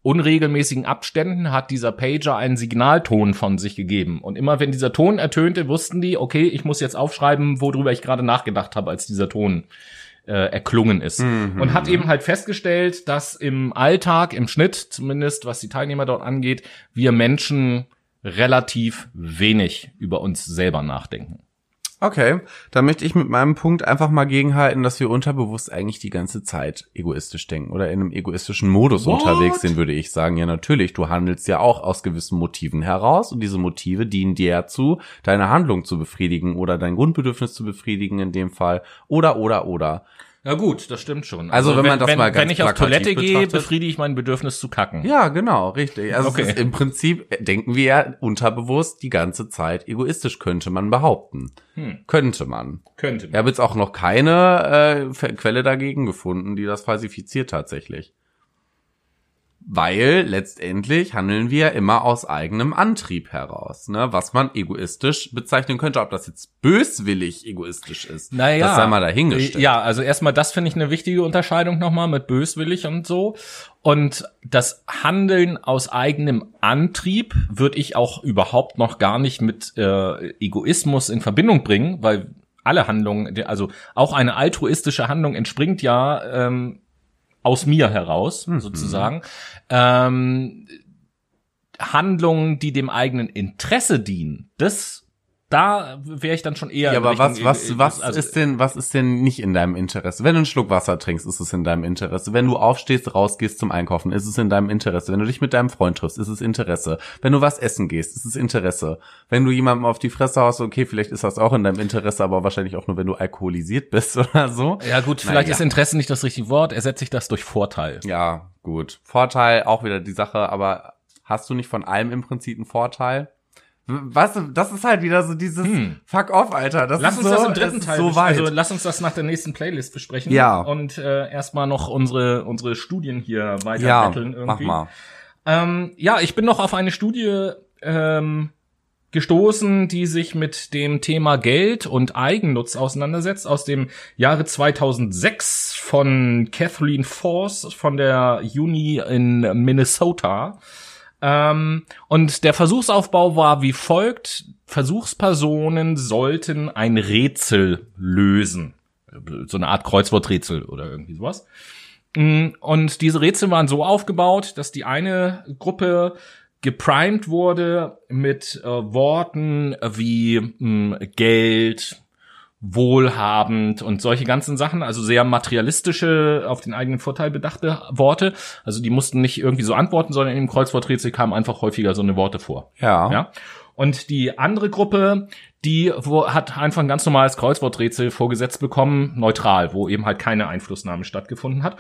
unregelmäßigen Abständen hat dieser Pager einen Signalton von sich gegeben. Und immer wenn dieser Ton ertönte, wussten die, okay, ich muss jetzt aufschreiben, worüber ich gerade nachgedacht habe, als dieser Ton äh, erklungen ist. Und hat eben halt festgestellt, dass im Alltag, im Schnitt zumindest, was die Teilnehmer dort angeht, wir Menschen relativ wenig über uns selber nachdenken. Okay, da möchte ich mit meinem Punkt einfach mal gegenhalten, dass wir unterbewusst eigentlich die ganze Zeit egoistisch denken oder in einem egoistischen Modus What? unterwegs sind, würde ich sagen. Ja, natürlich, du handelst ja auch aus gewissen Motiven heraus und diese Motive dienen dir dazu, deine Handlung zu befriedigen oder dein Grundbedürfnis zu befriedigen in dem Fall oder oder oder. Ja gut, das stimmt schon. Also, wenn man das wenn, mal ganz Wenn ich auf Toilette gehe, befriedige ich mein Bedürfnis zu kacken. Ja, genau, richtig. Also Okay. im Prinzip äh, denken wir ja unterbewusst die ganze Zeit egoistisch, könnte man behaupten. Könnte man. Könnte Ich habe jetzt auch noch keine äh, Quelle dagegen gefunden, die das falsifiziert tatsächlich. Weil letztendlich handeln wir immer aus eigenem Antrieb heraus, ne? was man egoistisch bezeichnen könnte. Ob das jetzt böswillig egoistisch ist, Naja. das sei mal dahingestellt. Ja, also erstmal, das finde ich eine wichtige Unterscheidung nochmal mit böswillig und so. Und das Handeln aus eigenem Antrieb würde ich auch überhaupt noch gar nicht mit äh, Egoismus in Verbindung bringen, weil alle Handlungen, also auch eine altruistische Handlung entspringt ja ähm, aus mir heraus, sozusagen. Ähm, Handlungen, die dem eigenen Interesse dienen, das, da wäre ich dann schon eher. Ja, aber was, Richtung- was, was also- ist denn, was ist denn nicht in deinem Interesse? Wenn du einen Schluck Wasser trinkst, ist es in deinem Interesse. Wenn du aufstehst, rausgehst zum Einkaufen, ist es in deinem Interesse. Wenn du dich mit deinem Freund triffst, ist es Interesse. Wenn du was essen gehst, ist es Interesse. Wenn du jemandem auf die Fresse haust, okay, vielleicht ist das auch in deinem Interesse, aber wahrscheinlich auch nur, wenn du alkoholisiert bist [laughs] oder so. Ja gut, vielleicht Naja. ist Interesse nicht das richtige Wort. Ersetze ich das durch Vorteil. Ja, gut. Vorteil, auch wieder die Sache, aber hast du nicht von allem im Prinzip einen Vorteil? Weißt du, das ist halt wieder so dieses Fuck off, Alter. Das Hm. Lass uns so, das im dritten Teil, so bes- weit. also lass uns das nach der nächsten Playlist besprechen. Ja. Und äh, erstmal noch unsere unsere Studien hier weiter ja, irgendwie. mach mal. Ähm, ja, ich bin noch auf eine Studie ähm, gestoßen, die sich mit dem Thema Geld und Eigennutz auseinandersetzt, aus dem Jahre 2006 von Kathleen Force von der Uni in Minnesota. Ähm, und der Versuchsaufbau war wie folgt. Versuchspersonen sollten ein Rätsel lösen. So eine Art Kreuzworträtsel oder irgendwie sowas. Mm, Und diese Rätsel waren so aufgebaut, dass die eine Gruppe geprimed wurde mit äh, Worten wie mh, Geld, wohlhabend und solche ganzen Sachen, also sehr materialistische, auf den eigenen Vorteil bedachte Worte. Also die mussten nicht irgendwie so antworten, sondern dem Kreuzworträtsel kamen einfach häufiger so eine Worte vor. Ja. Ja. Und die andere Gruppe, die wo, hat einfach ein ganz normales Kreuzworträtsel vorgesetzt bekommen, neutral, wo eben halt keine Einflussnahme stattgefunden hat.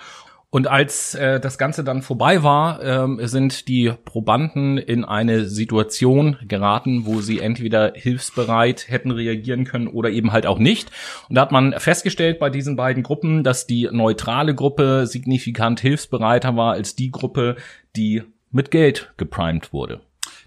Und als äh, das Ganze dann vorbei war, ähm, sind die Probanden in eine Situation geraten, wo sie entweder hilfsbereit hätten reagieren können oder eben halt auch nicht. Und da hat man festgestellt bei diesen beiden Gruppen, dass die neutrale Gruppe signifikant hilfsbereiter war als die Gruppe, die mit Geld geprimed wurde.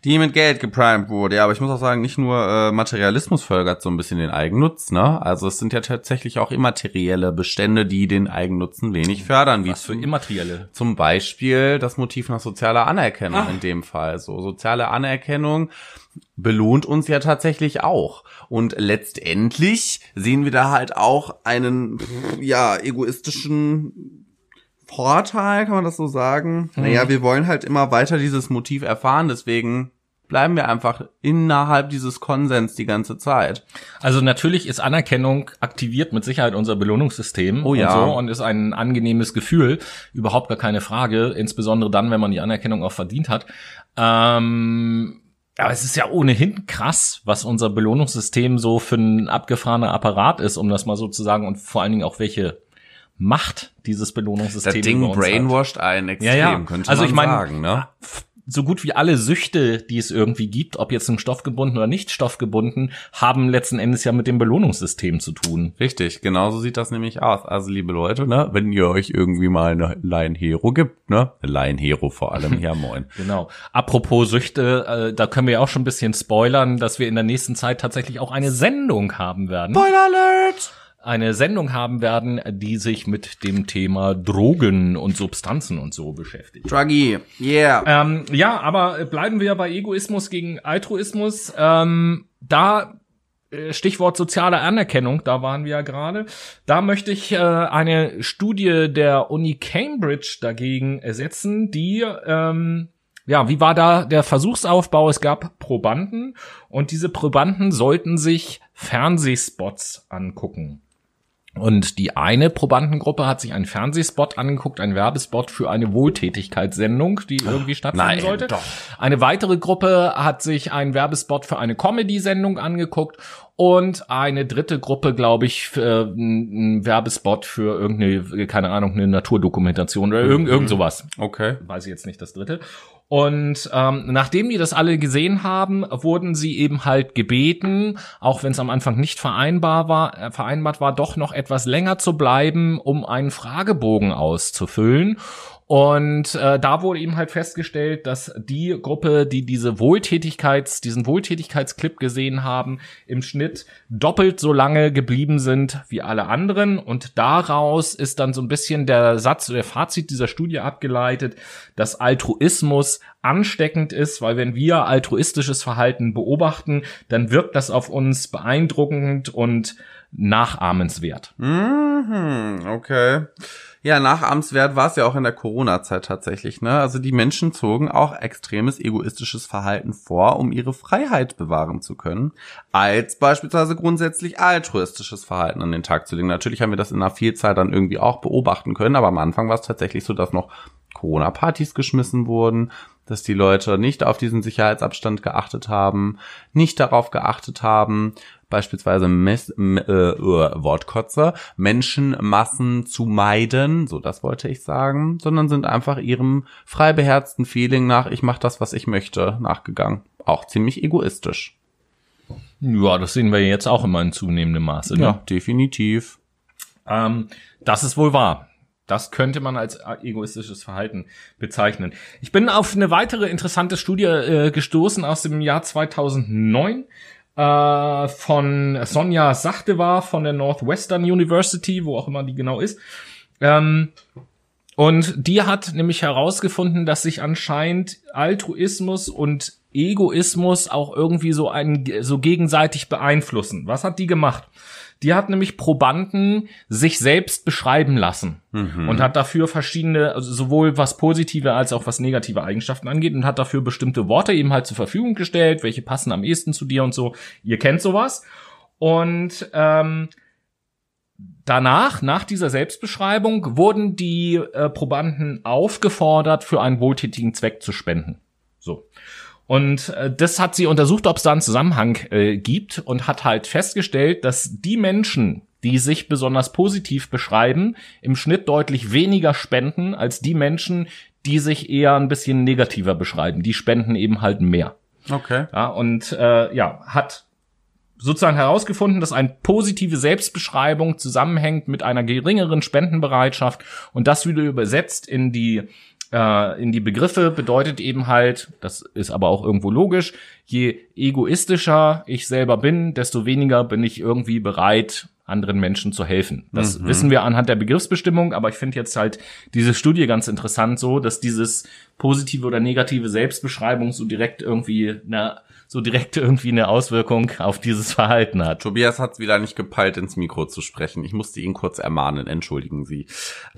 Die mit Geld geprimed wurde, ja, aber ich muss auch sagen, nicht nur äh, Materialismus fördert so ein bisschen den Eigennutz, ne? Also es sind ja tatsächlich auch immaterielle Bestände, die den Eigennutzen wenig fördern, wie Was für immaterielle. zum Beispiel das Motiv nach sozialer Anerkennung in dem Fall. So soziale Anerkennung belohnt uns ja tatsächlich auch. Und letztendlich sehen wir da halt auch einen, ja, egoistischen Vorteil, kann man das so sagen? Naja, wir wollen halt immer weiter dieses Motiv erfahren, deswegen bleiben wir einfach innerhalb dieses Konsens die ganze Zeit. Also natürlich ist Anerkennung aktiviert mit Sicherheit unser Belohnungssystem Oh ja. und so und ist ein angenehmes Gefühl, überhaupt gar keine Frage, insbesondere dann, wenn man die Anerkennung auch verdient hat. Ähm, aber es ist ja ohnehin krass, was unser Belohnungssystem so für ein abgefahrener Apparat ist, um das mal so zu sagen und vor allen Dingen auch welche Macht dieses Belohnungssystem Das Ding uns hat. brainwashed einen extrem, Ja, ja. könnte Also man ich meine, sagen, ne? So gut wie alle Süchte, die es irgendwie gibt, ob jetzt im Stoffgebunden oder nicht stoffgebunden, haben letzten Endes ja mit dem Belohnungssystem zu tun. Richtig, genauso sieht das nämlich aus. Also, liebe Leute, ne, wenn ihr euch irgendwie mal eine Line-Hero gibt, ne, Line-Hero vor allem, ja [laughs] moin. Genau. Apropos Süchte, äh, da können wir ja auch schon ein bisschen spoilern, dass wir in der nächsten Zeit tatsächlich auch eine Sendung haben werden. Spoiler Alert! Eine Sendung haben werden, die sich mit dem Thema Drogen und Substanzen und so beschäftigt. Druggy, yeah. Ähm, ja, aber bleiben wir bei Egoismus gegen Altruismus. Ähm, da äh, Stichwort soziale Anerkennung, da waren wir ja gerade. Da möchte ich äh, eine Studie der Uni Cambridge dagegen ersetzen, die ähm, ja, wie war da der Versuchsaufbau? Es gab Probanden und diese Probanden sollten sich Fernsehspots angucken. Und die eine Probandengruppe hat sich einen Fernsehspot angeguckt, einen Werbespot für eine Wohltätigkeitssendung, die irgendwie stattfinden nein, sollte. doch. Eine weitere Gruppe hat sich einen Werbespot für eine Comedy-Sendung angeguckt und eine dritte Gruppe, glaube ich, für, äh, einen Werbespot für irgendeine, keine Ahnung, eine Naturdokumentation oder irgend, irgend sowas Okay. weiß ich jetzt nicht das dritte. Und ähm, nachdem die das alle gesehen haben, wurden sie eben halt gebeten, auch wenn es am Anfang nicht vereinbar war, äh, vereinbart war, doch noch etwas länger zu bleiben, um einen Fragebogen auszufüllen. Und äh, da wurde eben halt festgestellt, dass die Gruppe, die diese Wohltätigkeits, diesen Wohltätigkeitsclip gesehen haben, im Schnitt doppelt so lange geblieben sind wie alle anderen. Und daraus ist dann so ein bisschen der Satz, der Fazit dieser Studie abgeleitet, dass Altruismus ansteckend ist, weil wenn wir altruistisches Verhalten beobachten, dann wirkt das auf uns beeindruckend und nachahmenswert. Mhm, okay. Ja, nachahmenswert war es ja auch in der Corona-Zeit tatsächlich, ne? Also die Menschen zogen auch extremes egoistisches Verhalten vor, um ihre Freiheit bewahren zu können, als beispielsweise grundsätzlich altruistisches Verhalten an den Tag zu legen. Natürlich haben wir das in einer Vielzahl dann irgendwie auch beobachten können, aber am Anfang war es tatsächlich so, dass noch Corona-Partys geschmissen wurden, dass die Leute nicht auf diesen Sicherheitsabstand geachtet haben, nicht darauf geachtet haben, beispielsweise Mess, äh, äh, Wortkotze, Menschenmassen zu meiden, so das wollte ich sagen, sondern sind einfach ihrem frei beherzten Feeling nach, ich mache das, was ich möchte, nachgegangen. Auch ziemlich egoistisch. Ja, das sehen wir jetzt auch immer in zunehmendem Maße. Ne? Ja, definitiv. Ähm, das ist wohl wahr. Das könnte man als egoistisches Verhalten bezeichnen. Ich bin auf eine weitere interessante Studie äh, gestoßen aus dem Jahr 2009 äh, von Sonja Sachtewar von der Northwestern University, wo auch immer die genau ist. Ähm, und die hat nämlich herausgefunden, dass sich anscheinend Altruismus und Egoismus auch irgendwie so ein, so gegenseitig beeinflussen. Was hat die gemacht? Die hat nämlich Probanden sich selbst beschreiben lassen und hat dafür verschiedene, also sowohl was positive als auch was negative Eigenschaften angeht und hat dafür bestimmte Worte eben halt zur Verfügung gestellt, welche passen am ehesten zu dir und so. Ihr kennt sowas. Und ähm, Danach, nach dieser Selbstbeschreibung, wurden die äh, Probanden aufgefordert, für einen wohltätigen Zweck zu spenden. So. Und äh, das hat sie untersucht, ob es da einen Zusammenhang äh, gibt und hat halt festgestellt, dass die Menschen, die sich besonders positiv beschreiben, im Schnitt deutlich weniger spenden als die Menschen, die sich eher ein bisschen negativer beschreiben. Die spenden eben halt mehr. Okay. Ja, und äh, ja, hat sozusagen herausgefunden, dass eine positive Selbstbeschreibung zusammenhängt mit einer geringeren Spendenbereitschaft und das wieder übersetzt in die äh, in die Begriffe bedeutet eben halt, das ist aber auch irgendwo logisch, je egoistischer ich selber bin, desto weniger bin ich irgendwie bereit, anderen Menschen zu helfen. Das wissen wir anhand der Begriffsbestimmung, aber ich finde jetzt halt diese Studie ganz interessant so, dass dieses positive oder negative Selbstbeschreibung so direkt irgendwie eine so direkt irgendwie eine Auswirkung auf dieses Verhalten hat. Tobias hat es wieder nicht gepeilt, ins Mikro zu sprechen. Ich musste ihn kurz ermahnen, entschuldigen Sie.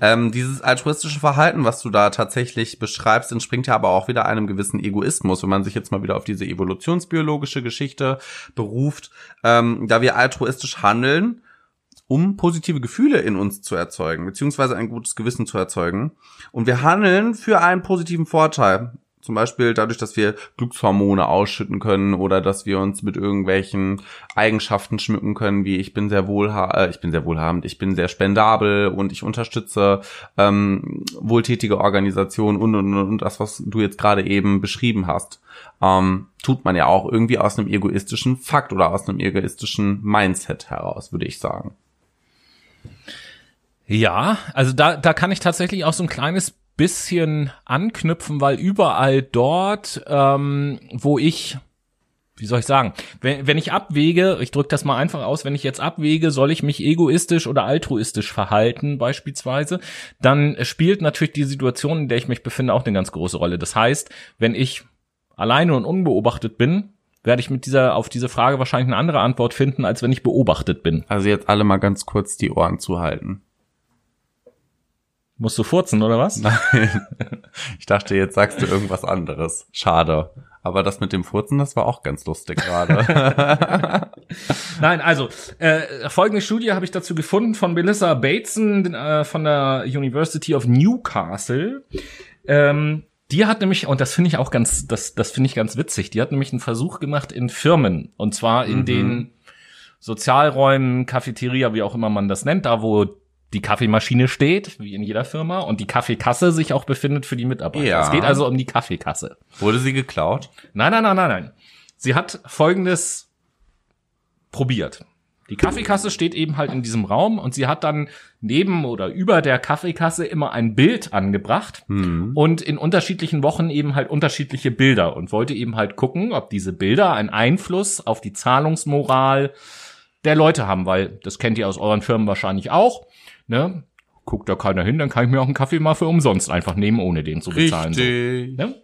Ähm, dieses altruistische Verhalten, was du da tatsächlich beschreibst, entspringt ja aber auch wieder einem gewissen Egoismus, wenn man sich jetzt mal wieder auf diese evolutionsbiologische Geschichte beruft. Ähm, da wir altruistisch handeln, um positive Gefühle in uns zu erzeugen, beziehungsweise ein gutes Gewissen zu erzeugen. Und wir handeln für einen positiven Vorteil. Zum Beispiel dadurch, dass wir Glückshormone ausschütten können oder dass wir uns mit irgendwelchen Eigenschaften schmücken können, wie ich bin sehr wohlha äh, ich bin sehr wohlhabend, ich bin sehr spendabel und ich unterstütze ähm, wohltätige Organisationen und, und, und das, was du jetzt gerade eben beschrieben hast. Ähm, tut man ja auch irgendwie aus einem egoistischen Fakt oder aus einem egoistischen Mindset heraus, würde ich sagen. Ja, also da, da kann ich tatsächlich auch so ein kleines bisschen anknüpfen, weil überall dort, ähm, wo ich, wie soll ich sagen, wenn, wenn ich abwäge, ich drücke das mal einfach aus, wenn ich jetzt abwäge, soll ich mich egoistisch oder altruistisch verhalten beispielsweise, dann spielt natürlich die Situation, in der ich mich befinde, auch eine ganz große Rolle. Das heißt, wenn ich alleine und unbeobachtet bin, werde ich mit dieser auf diese Frage wahrscheinlich eine andere Antwort finden, als wenn ich beobachtet bin. Also jetzt alle mal ganz kurz die Ohren zuhalten. Musst du furzen, oder was? Nein. Ich dachte, jetzt sagst du irgendwas anderes. Schade. Aber das mit dem Furzen, das war auch ganz lustig gerade. [laughs] Nein, also äh, folgende Studie habe ich dazu gefunden von Melissa Bateson äh, von der University of Newcastle. Ähm, die hat nämlich, und das finde ich auch ganz, das, das finde ich ganz witzig, die hat nämlich einen Versuch gemacht in Firmen. Und zwar in den Sozialräumen, Cafeteria, wie auch immer man das nennt, da wo die Kaffeemaschine steht, wie in jeder Firma, und die Kaffeekasse sich auch befindet für die Mitarbeiter. Ja. Es geht also um die Kaffeekasse. Wurde sie geklaut? Nein, nein, nein, nein, nein. Sie hat folgendes probiert. Die Kaffeekasse steht eben halt in diesem Raum und sie hat dann neben oder über der Kaffeekasse immer ein Bild angebracht und in unterschiedlichen Wochen eben halt unterschiedliche Bilder und wollte eben halt gucken, ob diese Bilder einen Einfluss auf die Zahlungsmoral der Leute haben, weil das kennt ihr aus euren Firmen wahrscheinlich auch. Ne? Guckt da keiner hin, dann kann ich mir auch einen Kaffee mal für umsonst einfach nehmen, ohne den zu bezahlen. So. Richtig. Ne?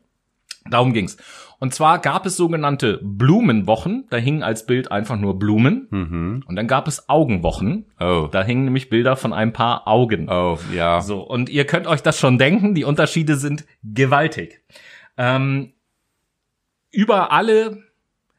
Darum ging's. Und zwar gab es sogenannte Blumenwochen, da hingen als Bild einfach nur Blumen. Und dann gab es Augenwochen, Oh. da hingen nämlich Bilder von ein paar Augen. Oh, ja. So, und ihr könnt euch das schon denken, die Unterschiede sind gewaltig. Ähm, über alle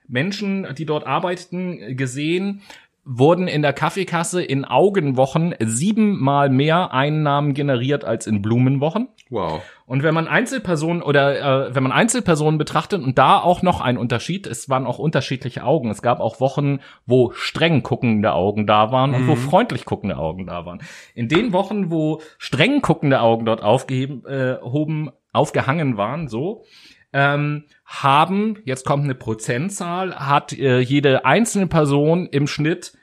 Menschen, die dort arbeiteten, gesehen, wurden in der Kaffeekasse in Augenwochen siebenmal mehr Einnahmen generiert als in Blumenwochen. Wow. Und wenn man Einzelpersonen oder äh, wenn man Einzelpersonen betrachtet und da auch noch ein Unterschied, es waren auch unterschiedliche Augen. Es gab auch Wochen, wo streng guckende Augen da waren und wo freundlich guckende Augen da waren. In den Wochen, wo streng guckende Augen dort aufgeheben, äh, hoben, aufgehangen waren, so ähm, haben, jetzt kommt eine Prozentzahl, hat äh, jede einzelne Person im Schnitt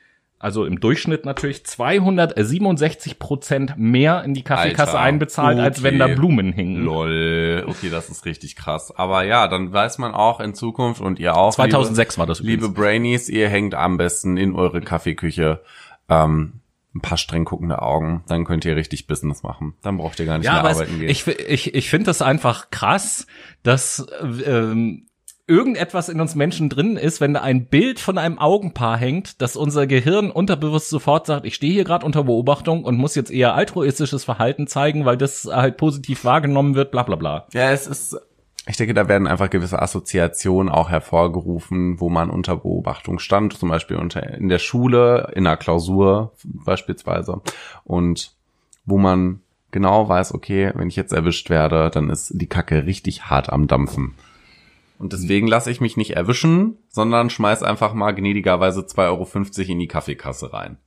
also im Durchschnitt natürlich 267 Prozent mehr in die Kaffeekasse Alter, einbezahlt, als wenn da okay. Blumen hingen. Lol. Okay, das ist richtig krass. Aber ja, dann weiß man auch in Zukunft und ihr auch. 2006 war das liebe, liebe übrigens. Brainies, ihr hängt am besten in eure Kaffeeküche ähm, ein paar streng guckende Augen. Dann könnt ihr richtig Business machen. Dann braucht ihr gar nicht Ja, mehr aber es, arbeiten gehen. ich, ich, ich finde das einfach krass, dass ähm, irgendetwas in uns Menschen drin ist, wenn da ein Bild von einem Augenpaar hängt, dass unser Gehirn unterbewusst sofort sagt, ich stehe hier gerade unter Beobachtung und muss jetzt eher altruistisches Verhalten zeigen, weil das halt positiv wahrgenommen wird, bla bla bla. Ja, es ist, ich denke, da werden einfach gewisse Assoziationen auch hervorgerufen, wo man unter Beobachtung stand, zum Beispiel unter, in der Schule, in einer Klausur beispielsweise. Und wo man genau weiß, okay, wenn ich jetzt erwischt werde, dann ist die Kacke richtig hart am Dampfen. Und deswegen lasse ich mich nicht erwischen, sondern schmeiß einfach mal gnädigerweise 2,50 Euro in die Kaffeekasse rein.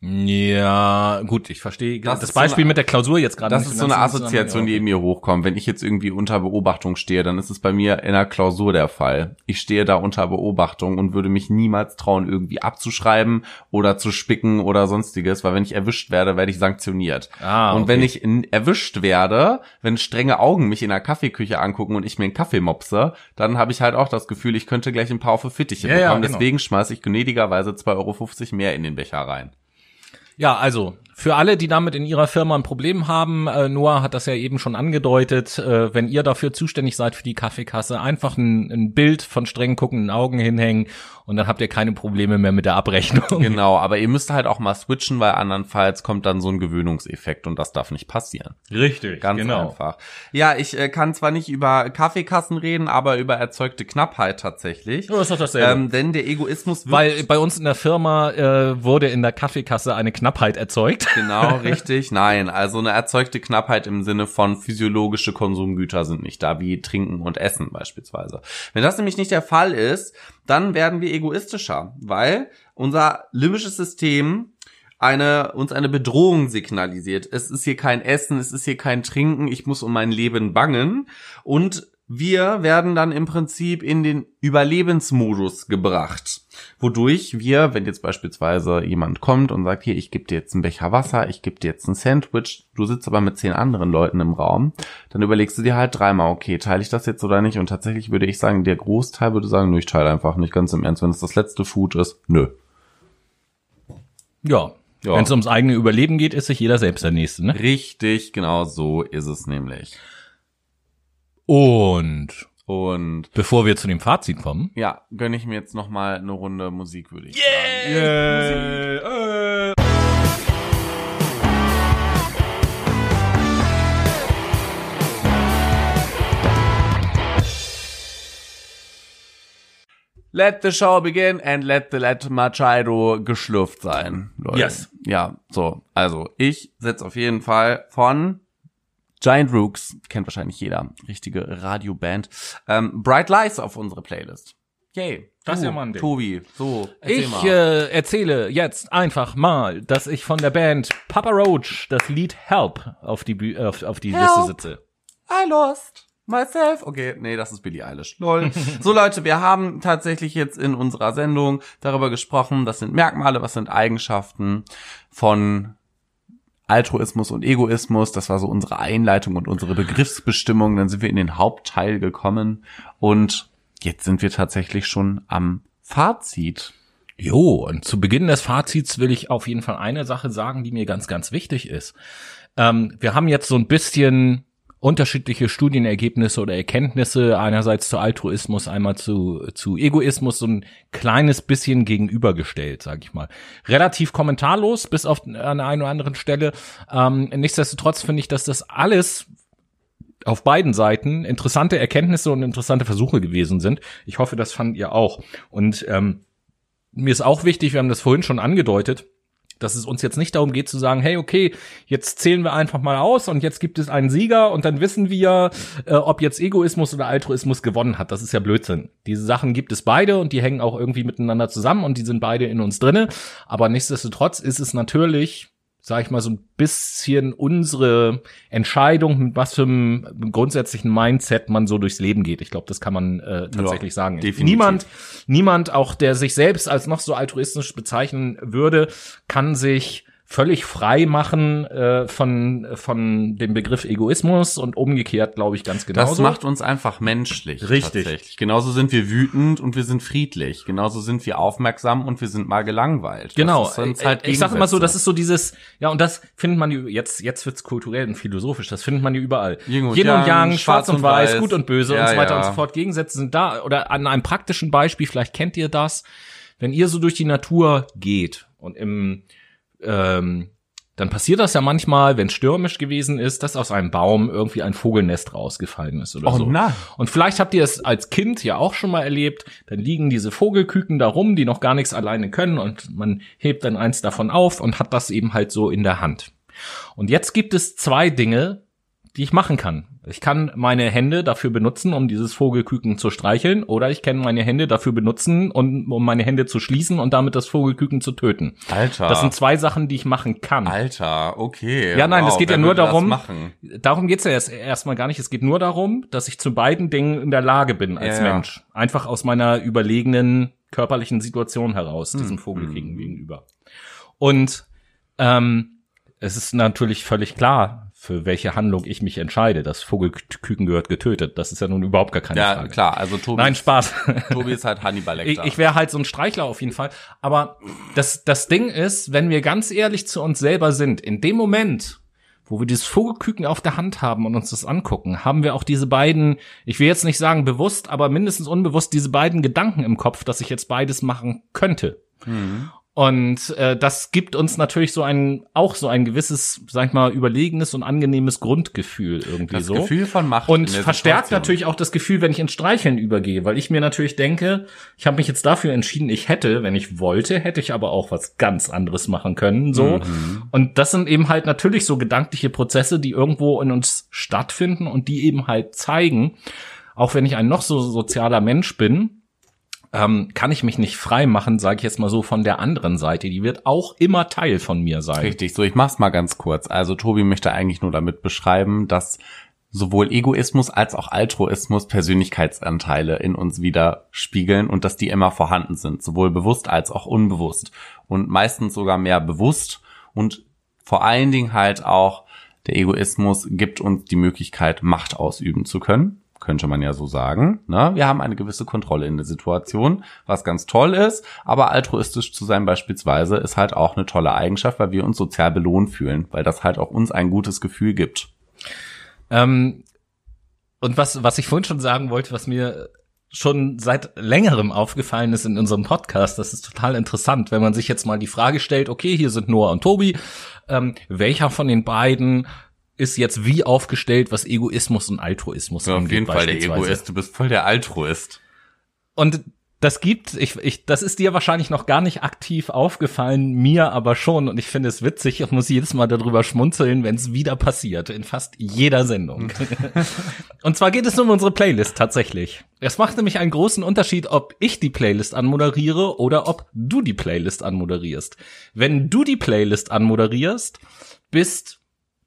Ja, gut, ich verstehe Das das, ist so Beispiel eine- mit der Klausur jetzt gerade. Das ist so eine Assoziation, die in mir hochkommt. Wenn ich jetzt irgendwie unter Beobachtung stehe, dann ist es bei mir in der Klausur der Fall. Ich stehe da unter Beobachtung und würde mich niemals trauen, irgendwie abzuschreiben oder zu spicken oder sonstiges, weil wenn ich erwischt werde, werde ich sanktioniert. Ah, und okay. wenn ich in, erwischt werde, wenn strenge Augen mich in der Kaffeeküche angucken und ich mir einen Kaffee mopse, dann habe ich halt auch das Gefühl, ich könnte gleich ein paar auf Fittiche Ja, ja, bekommen. genau. Deswegen schmeiße ich gnädigerweise 2,50 Euro mehr in den Becher rein. Ja, also für alle, die damit in ihrer Firma ein Problem haben, äh, Noah hat das ja eben schon angedeutet, äh, wenn ihr dafür zuständig seid für die Kaffeekasse, einfach ein, ein Bild von streng guckenden Augen hinhängen und dann habt ihr keine Probleme mehr mit der Abrechnung. Genau, aber ihr müsst halt auch mal switchen, weil andernfalls kommt dann so ein Gewöhnungseffekt und das darf nicht passieren. Richtig, Ganz genau. einfach. Ja, ich äh, kann zwar nicht über Kaffeekassen reden, aber über erzeugte Knappheit tatsächlich. Ja, ist doch dasselbe. Ähm, denn der Egoismus wird Weil bei uns in der Firma äh, wurde in der Kaffeekasse eine Knappheit erzeugt. Genau, [laughs] richtig. Nein, also eine erzeugte Knappheit im Sinne von physiologische Konsumgüter sind nicht da, wie Trinken und Essen beispielsweise. Wenn das nämlich nicht der Fall ist, dann werden wir egoistischer, weil unser limbisches System eine, uns eine Bedrohung signalisiert. Es ist hier kein Essen, es ist hier kein Trinken, ich muss um mein Leben bangen und wir werden dann im Prinzip in den Überlebensmodus gebracht. Wodurch wir, wenn jetzt beispielsweise jemand kommt und sagt, hier, ich gebe dir jetzt einen Becher Wasser, ich gebe dir jetzt ein Sandwich, du sitzt aber mit zehn anderen Leuten im Raum, dann überlegst du dir halt dreimal, okay, teile ich das jetzt oder nicht? Und tatsächlich würde ich sagen, der Großteil würde sagen, nö, ich teile einfach nicht ganz im Ernst. Wenn es das letzte Food ist, nö. Ja. Ja. Wenn es ums eigene Überleben geht, ist sich jeder selbst der Nächste, ne? Richtig, genau so ist es nämlich. Und und bevor wir zu dem Fazit kommen, ja, gönne ich mir jetzt noch mal eine Runde Musik, würde ich yeah! sagen. Yeah! Äh. Let the show begin and let the let Machado geschlürft sein. Leute. Yes. Ja, so. Also, ich setze auf jeden Fall von Giant Rooks, kennt wahrscheinlich jeder, richtige Radioband, ähm, Bright Lies auf unsere Playlist. Yay. Das ist ja mal ein Ding. Tobi, so, erzähl Ich mal. äh, erzähle jetzt einfach mal, dass ich von der Band Papa Roach das Lied Help auf die, Bü auf, auf die Help. Liste sitze. I lost myself. Okay, nee, das ist Billie Eilish. Lol. [laughs] so Leute, wir haben tatsächlich jetzt in unserer Sendung darüber gesprochen, was sind Merkmale, was sind Eigenschaften von Altruismus und Egoismus. Das war so unsere Einleitung und unsere Begriffsbestimmung. Dann sind wir in den Hauptteil gekommen und jetzt sind wir tatsächlich schon am Fazit. Jo, und zu Beginn des Fazits will ich auf jeden Fall eine Sache sagen, die mir ganz, ganz wichtig ist. Ähm, wir haben jetzt so ein bisschen unterschiedliche Studienergebnisse oder Erkenntnisse, einerseits zu Altruismus, einmal zu, zu Egoismus, so ein kleines bisschen gegenübergestellt, sage ich mal. Relativ kommentarlos, bis auf an einer oder anderen Stelle. Ähm, nichtsdestotrotz finde ich, dass das alles auf beiden Seiten interessante Erkenntnisse und interessante Versuche gewesen sind. Ich hoffe, das fandet ihr auch. Und ähm, mir ist auch wichtig, wir haben das vorhin schon angedeutet, dass es uns jetzt nicht darum geht zu sagen, hey, okay, jetzt zählen wir einfach mal aus und jetzt gibt es einen Sieger und dann wissen wir, äh, ob jetzt Egoismus oder Altruismus gewonnen hat. Das ist ja Blödsinn. Diese Sachen gibt es beide und die hängen auch irgendwie miteinander zusammen und die sind beide in uns drinne. Aber nichtsdestotrotz ist es natürlich, sag ich mal, so ein bisschen unsere Entscheidung, mit was für einem grundsätzlichen Mindset man so durchs Leben geht. Ich glaube, das kann man äh, tatsächlich sagen. definitiv. Niemand, niemand, auch der sich selbst als noch so altruistisch bezeichnen würde, kann sich völlig frei machen äh, von von dem Begriff Egoismus und umgekehrt, glaube ich, ganz genauso. Das macht uns einfach menschlich. Richtig. Tatsächlich. Genauso sind wir wütend und wir sind friedlich. Genauso sind wir aufmerksam und wir sind mal gelangweilt. Genau. Das ist uns halt ich sage immer so, das ist so dieses, ja, und das findet man jetzt, jetzt wird's kulturell und philosophisch, das findet man hier überall. Yin und Yin und Yang, Yang, schwarz und weiß, weiß. gut und böse Ja, und so weiter ja. und so fort. Gegensätze sind da. Oder an einem praktischen Beispiel, vielleicht kennt ihr das, wenn ihr so durch die Natur geht und im, ähm, dann passiert das ja manchmal, wenn stürmisch gewesen ist, dass aus einem Baum irgendwie ein Vogelnest rausgefallen ist oder Oh so. nein. Und vielleicht habt ihr es als Kind ja auch schon mal erlebt, dann liegen diese Vogelküken da rum, die noch gar nichts alleine können und man hebt dann eins davon auf und hat das eben halt so in der Hand. Und jetzt gibt es zwei Dinge, die ich machen kann. Ich kann meine Hände dafür benutzen, um dieses Vogelküken zu streicheln, oder ich kann meine Hände dafür benutzen, um, um meine Hände zu schließen und damit das Vogelküken zu töten. Alter. Das sind zwei Sachen, die ich machen kann. Alter, okay. Ja, nein, wow, es geht ja nur darum, machen? darum geht's ja erst erstmal gar nicht. Es geht nur darum, dass ich zu beiden Dingen in der Lage bin als Ja, ja. Mensch. Einfach aus meiner überlegenen körperlichen Situation heraus, Hm, diesem Vogelküken gegenüber. Und ähm, es ist natürlich völlig klar, für welche Handlung ich mich entscheide. Das Vogelküken gehört getötet. Das ist ja nun überhaupt gar keine Ja, Frage. klar, also Tobi, Nein, Spaß. [laughs] Tobi ist halt Hannibal Ich, Lecter. ich wäre halt so ein Streichler auf jeden Fall. Aber das, das Ding ist, wenn wir ganz ehrlich zu uns selber sind, in dem Moment, wo wir dieses Vogelküken auf der Hand haben und uns das angucken, haben wir auch diese beiden, ich will jetzt nicht sagen bewusst, aber mindestens unbewusst diese beiden Gedanken im Kopf, dass ich jetzt beides machen könnte. Und äh, das gibt uns natürlich so ein, auch so ein gewisses, sag ich mal, überlegenes und angenehmes Grundgefühl irgendwie das so. Gefühl von Macht Und verstärkt Situation. natürlich auch das Gefühl, wenn ich ins Streicheln übergehe, weil ich mir natürlich denke, ich habe mich jetzt dafür entschieden, ich hätte, wenn ich wollte, hätte ich aber auch was ganz anderes machen können, so. Und das sind eben halt natürlich so gedankliche Prozesse, die irgendwo in uns stattfinden und die eben halt zeigen, auch wenn ich ein noch so sozialer Mensch bin, ähm, kann ich mich nicht frei machen, sage ich jetzt mal so, von der anderen Seite. Die wird auch immer Teil von mir sein. Richtig, so ich mach's mal ganz kurz. Also Tobi möchte eigentlich nur damit beschreiben, dass sowohl Egoismus als auch Altruismus Persönlichkeitsanteile in uns widerspiegeln und dass die immer vorhanden sind, sowohl bewusst als auch unbewusst und meistens sogar mehr bewusst und vor allen Dingen halt auch der Egoismus gibt uns die Möglichkeit, Macht ausüben zu können. Könnte man ja so sagen. Ne? Wir haben eine gewisse Kontrolle in der Situation, was ganz toll ist. Aber altruistisch zu sein beispielsweise ist halt auch eine tolle Eigenschaft, weil wir uns sozial belohnt fühlen, weil das halt auch uns ein gutes Gefühl gibt. Ähm, und was, was ich vorhin schon sagen wollte, was mir schon seit längerem aufgefallen ist in unserem Podcast, das ist total interessant, wenn man sich jetzt mal die Frage stellt, okay, hier sind Noah und Tobi, ähm, welcher von den beiden ist jetzt wie aufgestellt, was Egoismus und Altruismus Ja, auf angeht, jeden Fall der. Egoist. Du bist voll der Altruist. Und das gibt, ich, ich, das ist dir wahrscheinlich noch gar nicht aktiv aufgefallen, mir aber schon. Und ich finde es witzig und muss jedes Mal darüber schmunzeln, wenn es wieder passiert, in fast jeder Sendung. [laughs] und zwar geht es um unsere Playlist tatsächlich. Es macht nämlich einen großen Unterschied, ob ich die Playlist anmoderiere oder ob du die Playlist anmoderierst. Wenn du die Playlist anmoderierst, bist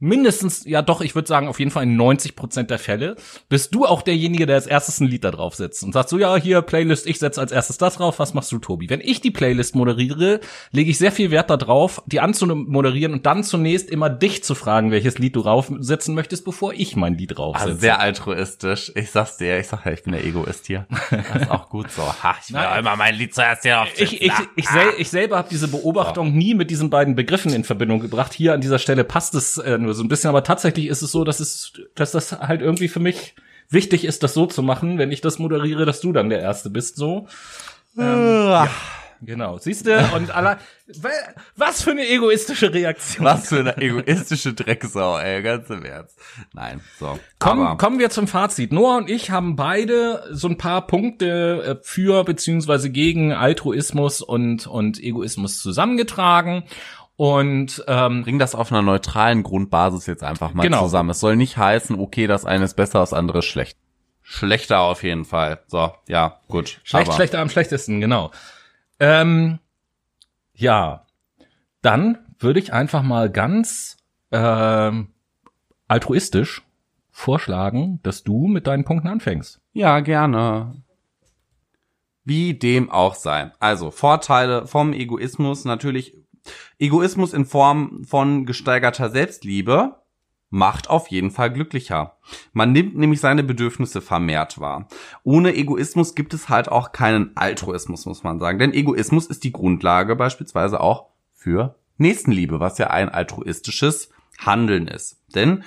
mindestens, ja doch, ich würde sagen, auf jeden Fall in 90 Prozent der Fälle, bist du auch derjenige, der als erstes ein Lied da drauf setzt und sagt so, ja, hier, Playlist, ich setze als erstes das drauf, was machst du, Tobi? Wenn ich die Playlist moderiere, lege ich sehr viel Wert darauf, die anzumoderieren und dann zunächst immer dich zu fragen, welches Lied du draufsetzen möchtest, bevor ich mein Lied draufsetze. Also sehr altruistisch. Ich sag's dir, ich sag ja, ich bin der Egoist hier. Das ist auch gut so. Ha, ich will [laughs] Nein. immer mein Lied zuerst hier auf ich, ich, ich, sel ich selber habe diese Beobachtung nie mit diesen beiden Begriffen in Verbindung gebracht. Hier an dieser Stelle passt es äh, nur so ein bisschen, aber tatsächlich ist es so, dass es, dass das halt irgendwie für mich wichtig ist, das so zu machen, wenn ich das moderiere, dass du dann der Erste bist, so. Ähm, ja, genau. Siehst du? Und alle, was für eine egoistische Reaktion. Was für eine egoistische Drecksau, ey, ganz im Ernst. Nein, so. Kommen, Aber- kommen wir zum Fazit. Noah und ich haben beide so ein paar Punkte äh, für beziehungsweise gegen Altruismus und, und Egoismus zusammengetragen. Und ähm, bring das auf einer neutralen Grundbasis jetzt einfach mal Genau. zusammen. Es soll nicht heißen, okay, das eine ist besser, das andere ist schlecht. Schlechter auf jeden Fall. So, ja, gut. Schlecht, Aber- schlechter am schlechtesten, genau. Ähm, ja, dann würde ich einfach mal ganz ähm, altruistisch vorschlagen, dass du mit deinen Punkten anfängst. Ja, gerne. Wie dem auch sei. Also Vorteile vom Egoismus natürlich. Egoismus in Form von gesteigerter Selbstliebe macht auf jeden Fall glücklicher. Man nimmt nämlich seine Bedürfnisse vermehrt wahr. Ohne Egoismus gibt es halt auch keinen Altruismus, muss man sagen. Denn Egoismus ist die Grundlage beispielsweise auch für Nächstenliebe, was ja ein altruistisches Handeln ist. Denn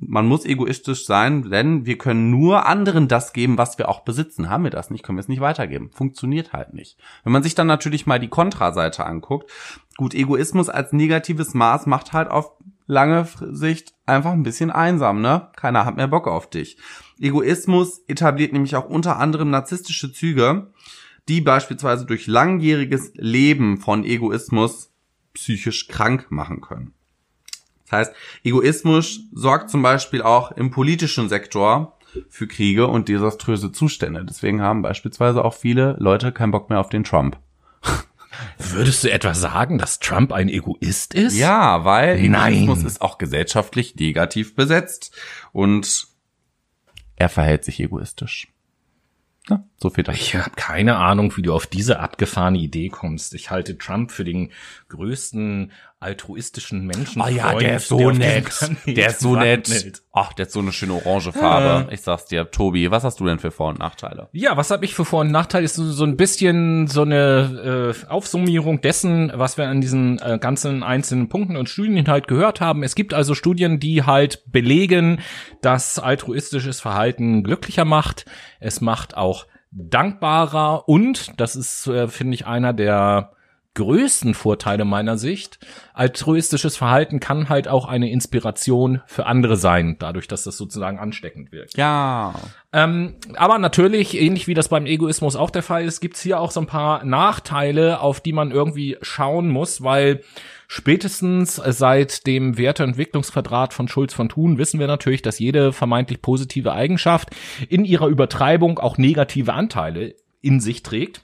man muss egoistisch sein, denn wir können nur anderen das geben, was wir auch besitzen. Haben wir das nicht, können wir es nicht weitergeben. Funktioniert halt nicht. Wenn man sich dann natürlich mal die Kontraseite anguckt, gut, Egoismus als negatives Maß macht halt auf lange Sicht einfach ein bisschen einsam, ne? Keiner hat mehr Bock auf dich. Egoismus etabliert nämlich auch unter anderem narzisstische Züge, die beispielsweise durch langjähriges Leben von Egoismus psychisch krank machen können. Das heißt, Egoismus sorgt zum Beispiel auch im politischen Sektor für Kriege und desaströse Zustände. Deswegen haben beispielsweise auch viele Leute keinen Bock mehr auf den Trump. [laughs] Würdest du etwa sagen, dass Trump ein Egoist ist? Ja, weil Nein. Egoismus ist auch gesellschaftlich negativ besetzt und er verhält sich egoistisch. Ja, so viel dazu. Ich habe keine Ahnung, wie du auf diese abgefahrene Idee kommst. Ich halte Trump für den größten altruistischen Menschen. Ah ja, der ist so nett. Der ist so nett. Ach, der hat so eine schöne orange Farbe. Ich sag's dir, Tobi, was hast du denn für Vor- und Nachteile? Ja, was habe ich für Vor- und Nachteile? Ist so, so ein bisschen so eine äh, Aufsummierung dessen, was wir an diesen äh, ganzen einzelnen Punkten und Studien halt gehört haben. Es gibt also Studien, die halt belegen, dass altruistisches Verhalten glücklicher macht. Es macht auch dankbarer und, das ist, äh, finde ich, einer der größten Vorteile meiner Sicht. Altruistisches Verhalten kann halt auch eine Inspiration für andere sein, dadurch, dass das sozusagen ansteckend wirkt. Ja. Ähm, aber natürlich, ähnlich wie das beim Egoismus auch der Fall ist, gibt's hier auch so ein paar Nachteile, auf die man irgendwie schauen muss, weil spätestens seit dem Werteentwicklungsquadrat von Schulz von Thun wissen wir natürlich, dass jede vermeintlich positive Eigenschaft in ihrer Übertreibung auch negative Anteile in sich trägt.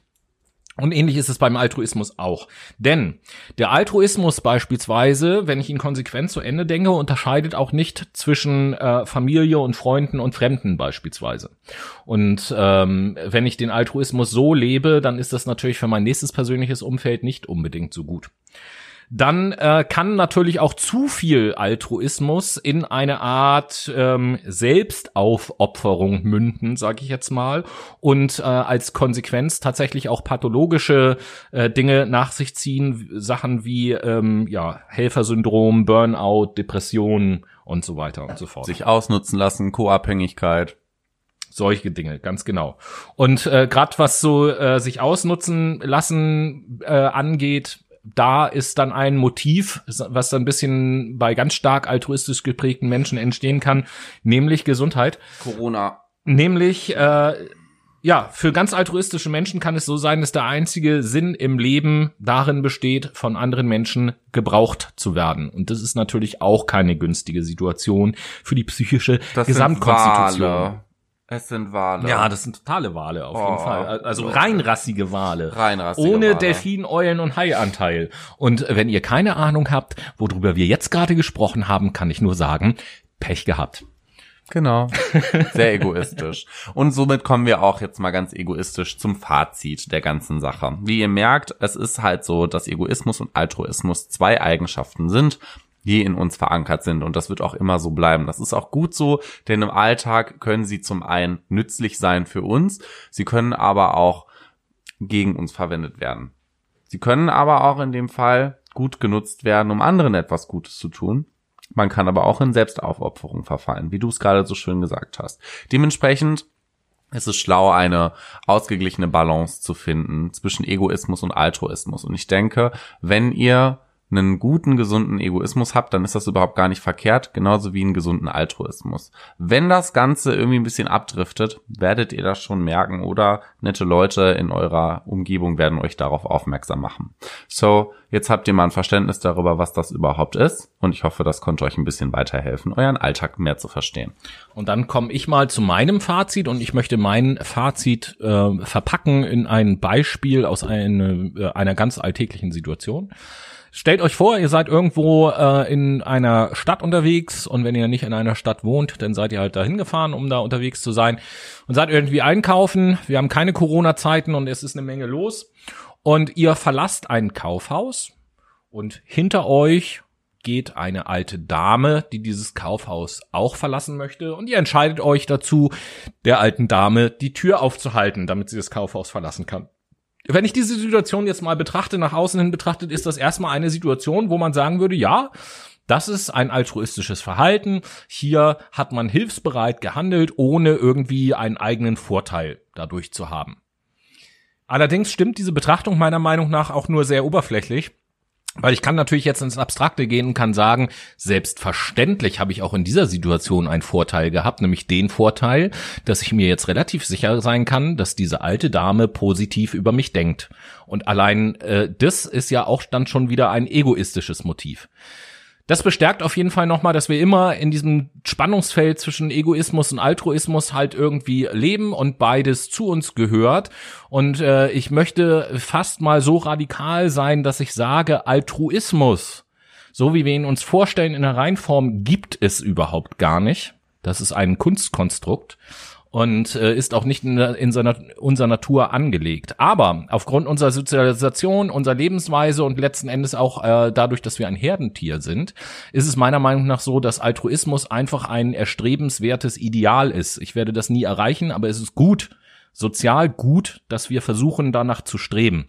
Und ähnlich ist es beim Altruismus auch. Denn der Altruismus beispielsweise, wenn ich ihn konsequent zu Ende denke, unterscheidet auch nicht zwischen äh, Familie und Freunden und Fremden beispielsweise. Und ähm, wenn ich den Altruismus so lebe, dann ist das natürlich für mein nächstes persönliches Umfeld nicht unbedingt so gut dann äh, kann natürlich auch zu viel Altruismus in eine Art ähm, Selbstaufopferung münden, sage ich jetzt mal, und äh, als Konsequenz tatsächlich auch pathologische äh, Dinge nach sich ziehen, Sachen wie ähm, ja Helfersyndrom, Burnout, Depressionen und so weiter und so fort Sich ausnutzen lassen, Co-Abhängigkeit. solche Dinge, ganz genau. Und äh, gerade was so äh, sich ausnutzen lassen äh, angeht, da ist dann ein Motiv, was dann ein bisschen bei ganz stark altruistisch geprägten Menschen entstehen kann, nämlich Gesundheit. Corona. Nämlich, äh, ja, für ganz altruistische Menschen kann es so sein, dass der einzige Sinn im Leben darin besteht, von anderen Menschen gebraucht zu werden. Und das ist natürlich auch keine günstige Situation für die psychische Das Gesamtkonstitution. Es sind Wale. Ja, das sind totale Wale auf jeden Oh, Fall. Also reinrassige Wale. Reinrassige Ohne Wale. Delfin, Eulen und Haianteil. Und wenn ihr keine Ahnung habt, worüber wir jetzt gerade gesprochen haben, kann ich nur sagen, Pech gehabt. Genau. [laughs] Sehr egoistisch. Und somit kommen wir auch jetzt mal ganz egoistisch zum Fazit der ganzen Sache. Wie ihr merkt, es ist halt so, dass Egoismus und Altruismus zwei Eigenschaften sind, die in uns verankert sind. Und das wird auch immer so bleiben. Das ist auch gut so, denn im Alltag können sie zum einen nützlich sein für uns, sie können aber auch gegen uns verwendet werden. Sie können aber auch in dem Fall gut genutzt werden, um anderen etwas Gutes zu tun. Man kann aber auch in Selbstaufopferung verfallen, wie du es gerade so schön gesagt hast. Dementsprechend ist es schlau, eine ausgeglichene Balance zu finden zwischen Egoismus und Altruismus. Und ich denke, wenn ihr einen guten, gesunden Egoismus habt, dann ist das überhaupt gar nicht verkehrt, genauso wie einen gesunden Altruismus. Wenn das Ganze irgendwie ein bisschen abdriftet, werdet ihr das schon merken oder nette Leute in eurer Umgebung werden euch darauf aufmerksam machen. So, jetzt habt ihr mal ein Verständnis darüber, was das überhaupt ist und ich hoffe, das konnte euch ein bisschen weiterhelfen, euren Alltag mehr zu verstehen. Und dann komme ich mal zu meinem Fazit und ich möchte mein Fazit äh, verpacken in ein Beispiel aus eine, äh, einer ganz alltäglichen Situation. Stellt euch vor, ihr seid irgendwo äh, in einer Stadt unterwegs und wenn ihr nicht in einer Stadt wohnt, dann seid ihr halt dahin gefahren, um da unterwegs zu sein und seid irgendwie einkaufen. Wir haben keine Corona-Zeiten und es ist eine Menge los und ihr verlasst ein Kaufhaus und hinter euch geht eine alte Dame, die dieses Kaufhaus auch verlassen möchte und ihr entscheidet euch dazu, der alten Dame die Tür aufzuhalten, damit sie das Kaufhaus verlassen kann. Wenn ich diese Situation jetzt mal betrachte, nach außen hin betrachtet, ist das erstmal eine Situation, wo man sagen würde, ja, das ist ein altruistisches Verhalten. Hier hat man hilfsbereit gehandelt, ohne irgendwie einen eigenen Vorteil dadurch zu haben. Allerdings stimmt diese Betrachtung meiner Meinung nach auch nur sehr oberflächlich. Weil ich kann natürlich jetzt ins Abstrakte gehen und kann sagen, selbstverständlich habe ich auch in dieser Situation einen Vorteil gehabt, nämlich den Vorteil, dass ich mir jetzt relativ sicher sein kann, dass diese alte Dame positiv über mich denkt. Und allein äh, das ist ja auch dann schon wieder ein egoistisches Motiv. Das bestärkt auf jeden Fall nochmal, dass wir immer in diesem Spannungsfeld zwischen Egoismus und Altruismus halt irgendwie leben und beides zu uns gehört. Und äh, ich möchte fast mal so radikal sein, dass ich sage, Altruismus, so wie wir ihn uns vorstellen in der Reinform, gibt es überhaupt gar nicht. Das ist ein Kunstkonstrukt und äh, ist auch nicht in, in seiner, unserer Natur angelegt. Aber aufgrund unserer Sozialisation, unserer Lebensweise und letzten Endes auch äh, dadurch, dass wir ein Herdentier sind, ist es meiner Meinung nach so, dass Altruismus einfach ein erstrebenswertes Ideal ist. Ich werde das nie erreichen, aber es ist gut, sozial gut, dass wir versuchen, danach zu streben.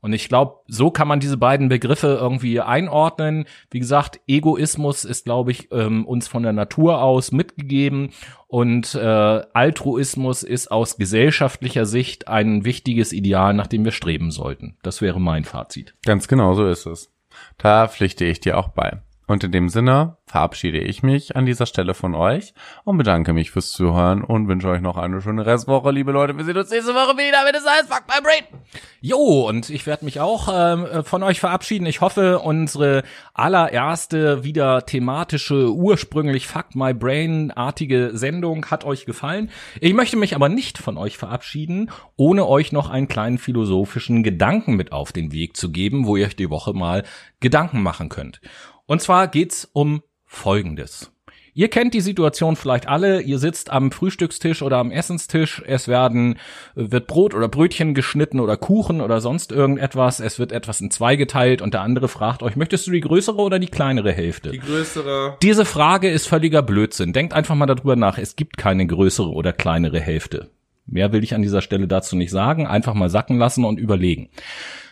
Und ich glaube, so kann man diese beiden Begriffe irgendwie einordnen. Wie gesagt, Egoismus ist, glaube ich, ähm, uns von der Natur aus mitgegeben und äh, Altruismus ist aus gesellschaftlicher Sicht ein wichtiges Ideal, nach dem wir streben sollten. Das wäre mein Fazit. Ganz genau so ist es. Da pflichte ich dir auch bei. Und in dem Sinne verabschiede ich mich an dieser Stelle von euch und bedanke mich fürs Zuhören und wünsche euch noch eine schöne Restwoche, liebe Leute. Wir sehen uns nächste Woche wieder, wenn es heißt Fuck My Brain. Jo, und ich werde mich auch ähm, von euch verabschieden. Ich hoffe, unsere allererste wieder thematische, ursprünglich Fuck My Brain-artige Sendung hat euch gefallen. Ich möchte mich aber nicht von euch verabschieden, ohne euch noch einen kleinen philosophischen Gedanken mit auf den Weg zu geben, wo ihr euch die Woche mal Gedanken machen könnt. Und zwar geht's um Folgendes. Ihr kennt die Situation vielleicht alle. Ihr sitzt am Frühstückstisch oder am Essenstisch. Es werden, wird Brot oder Brötchen geschnitten oder Kuchen oder sonst irgendetwas. Es wird etwas in zwei geteilt und der andere fragt euch, möchtest du die größere oder die kleinere Hälfte? Die größere. Diese Frage ist völliger Blödsinn. Denkt einfach mal darüber nach. Es gibt keine größere oder kleinere Hälfte. Mehr will ich an dieser Stelle dazu nicht sagen. Einfach mal sacken lassen und überlegen.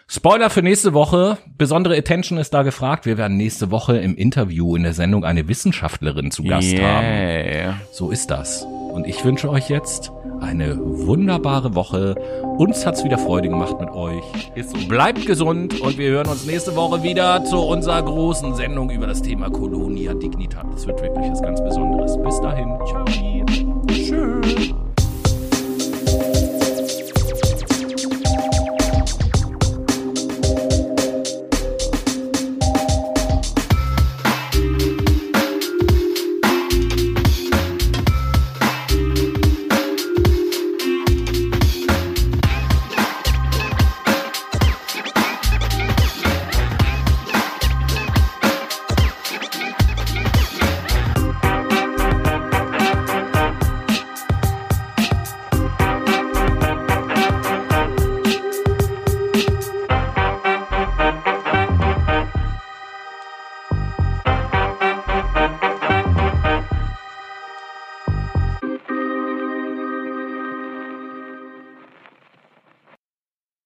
Spoiler für nächste Woche. Besondere Attention ist da gefragt. Wir werden nächste Woche im Interview in der Sendung eine Wissenschaftlerin zu Gast haben. Yeah. So ist das. Und ich wünsche euch jetzt eine wunderbare Woche. Uns hat's wieder Freude gemacht mit euch. Bleibt gesund und wir hören uns nächste Woche wieder zu unserer großen Sendung über das Thema Colonia Dignitat. Das wird wirklich was ganz Besonderes. Bis dahin. Ciao. Tschüss.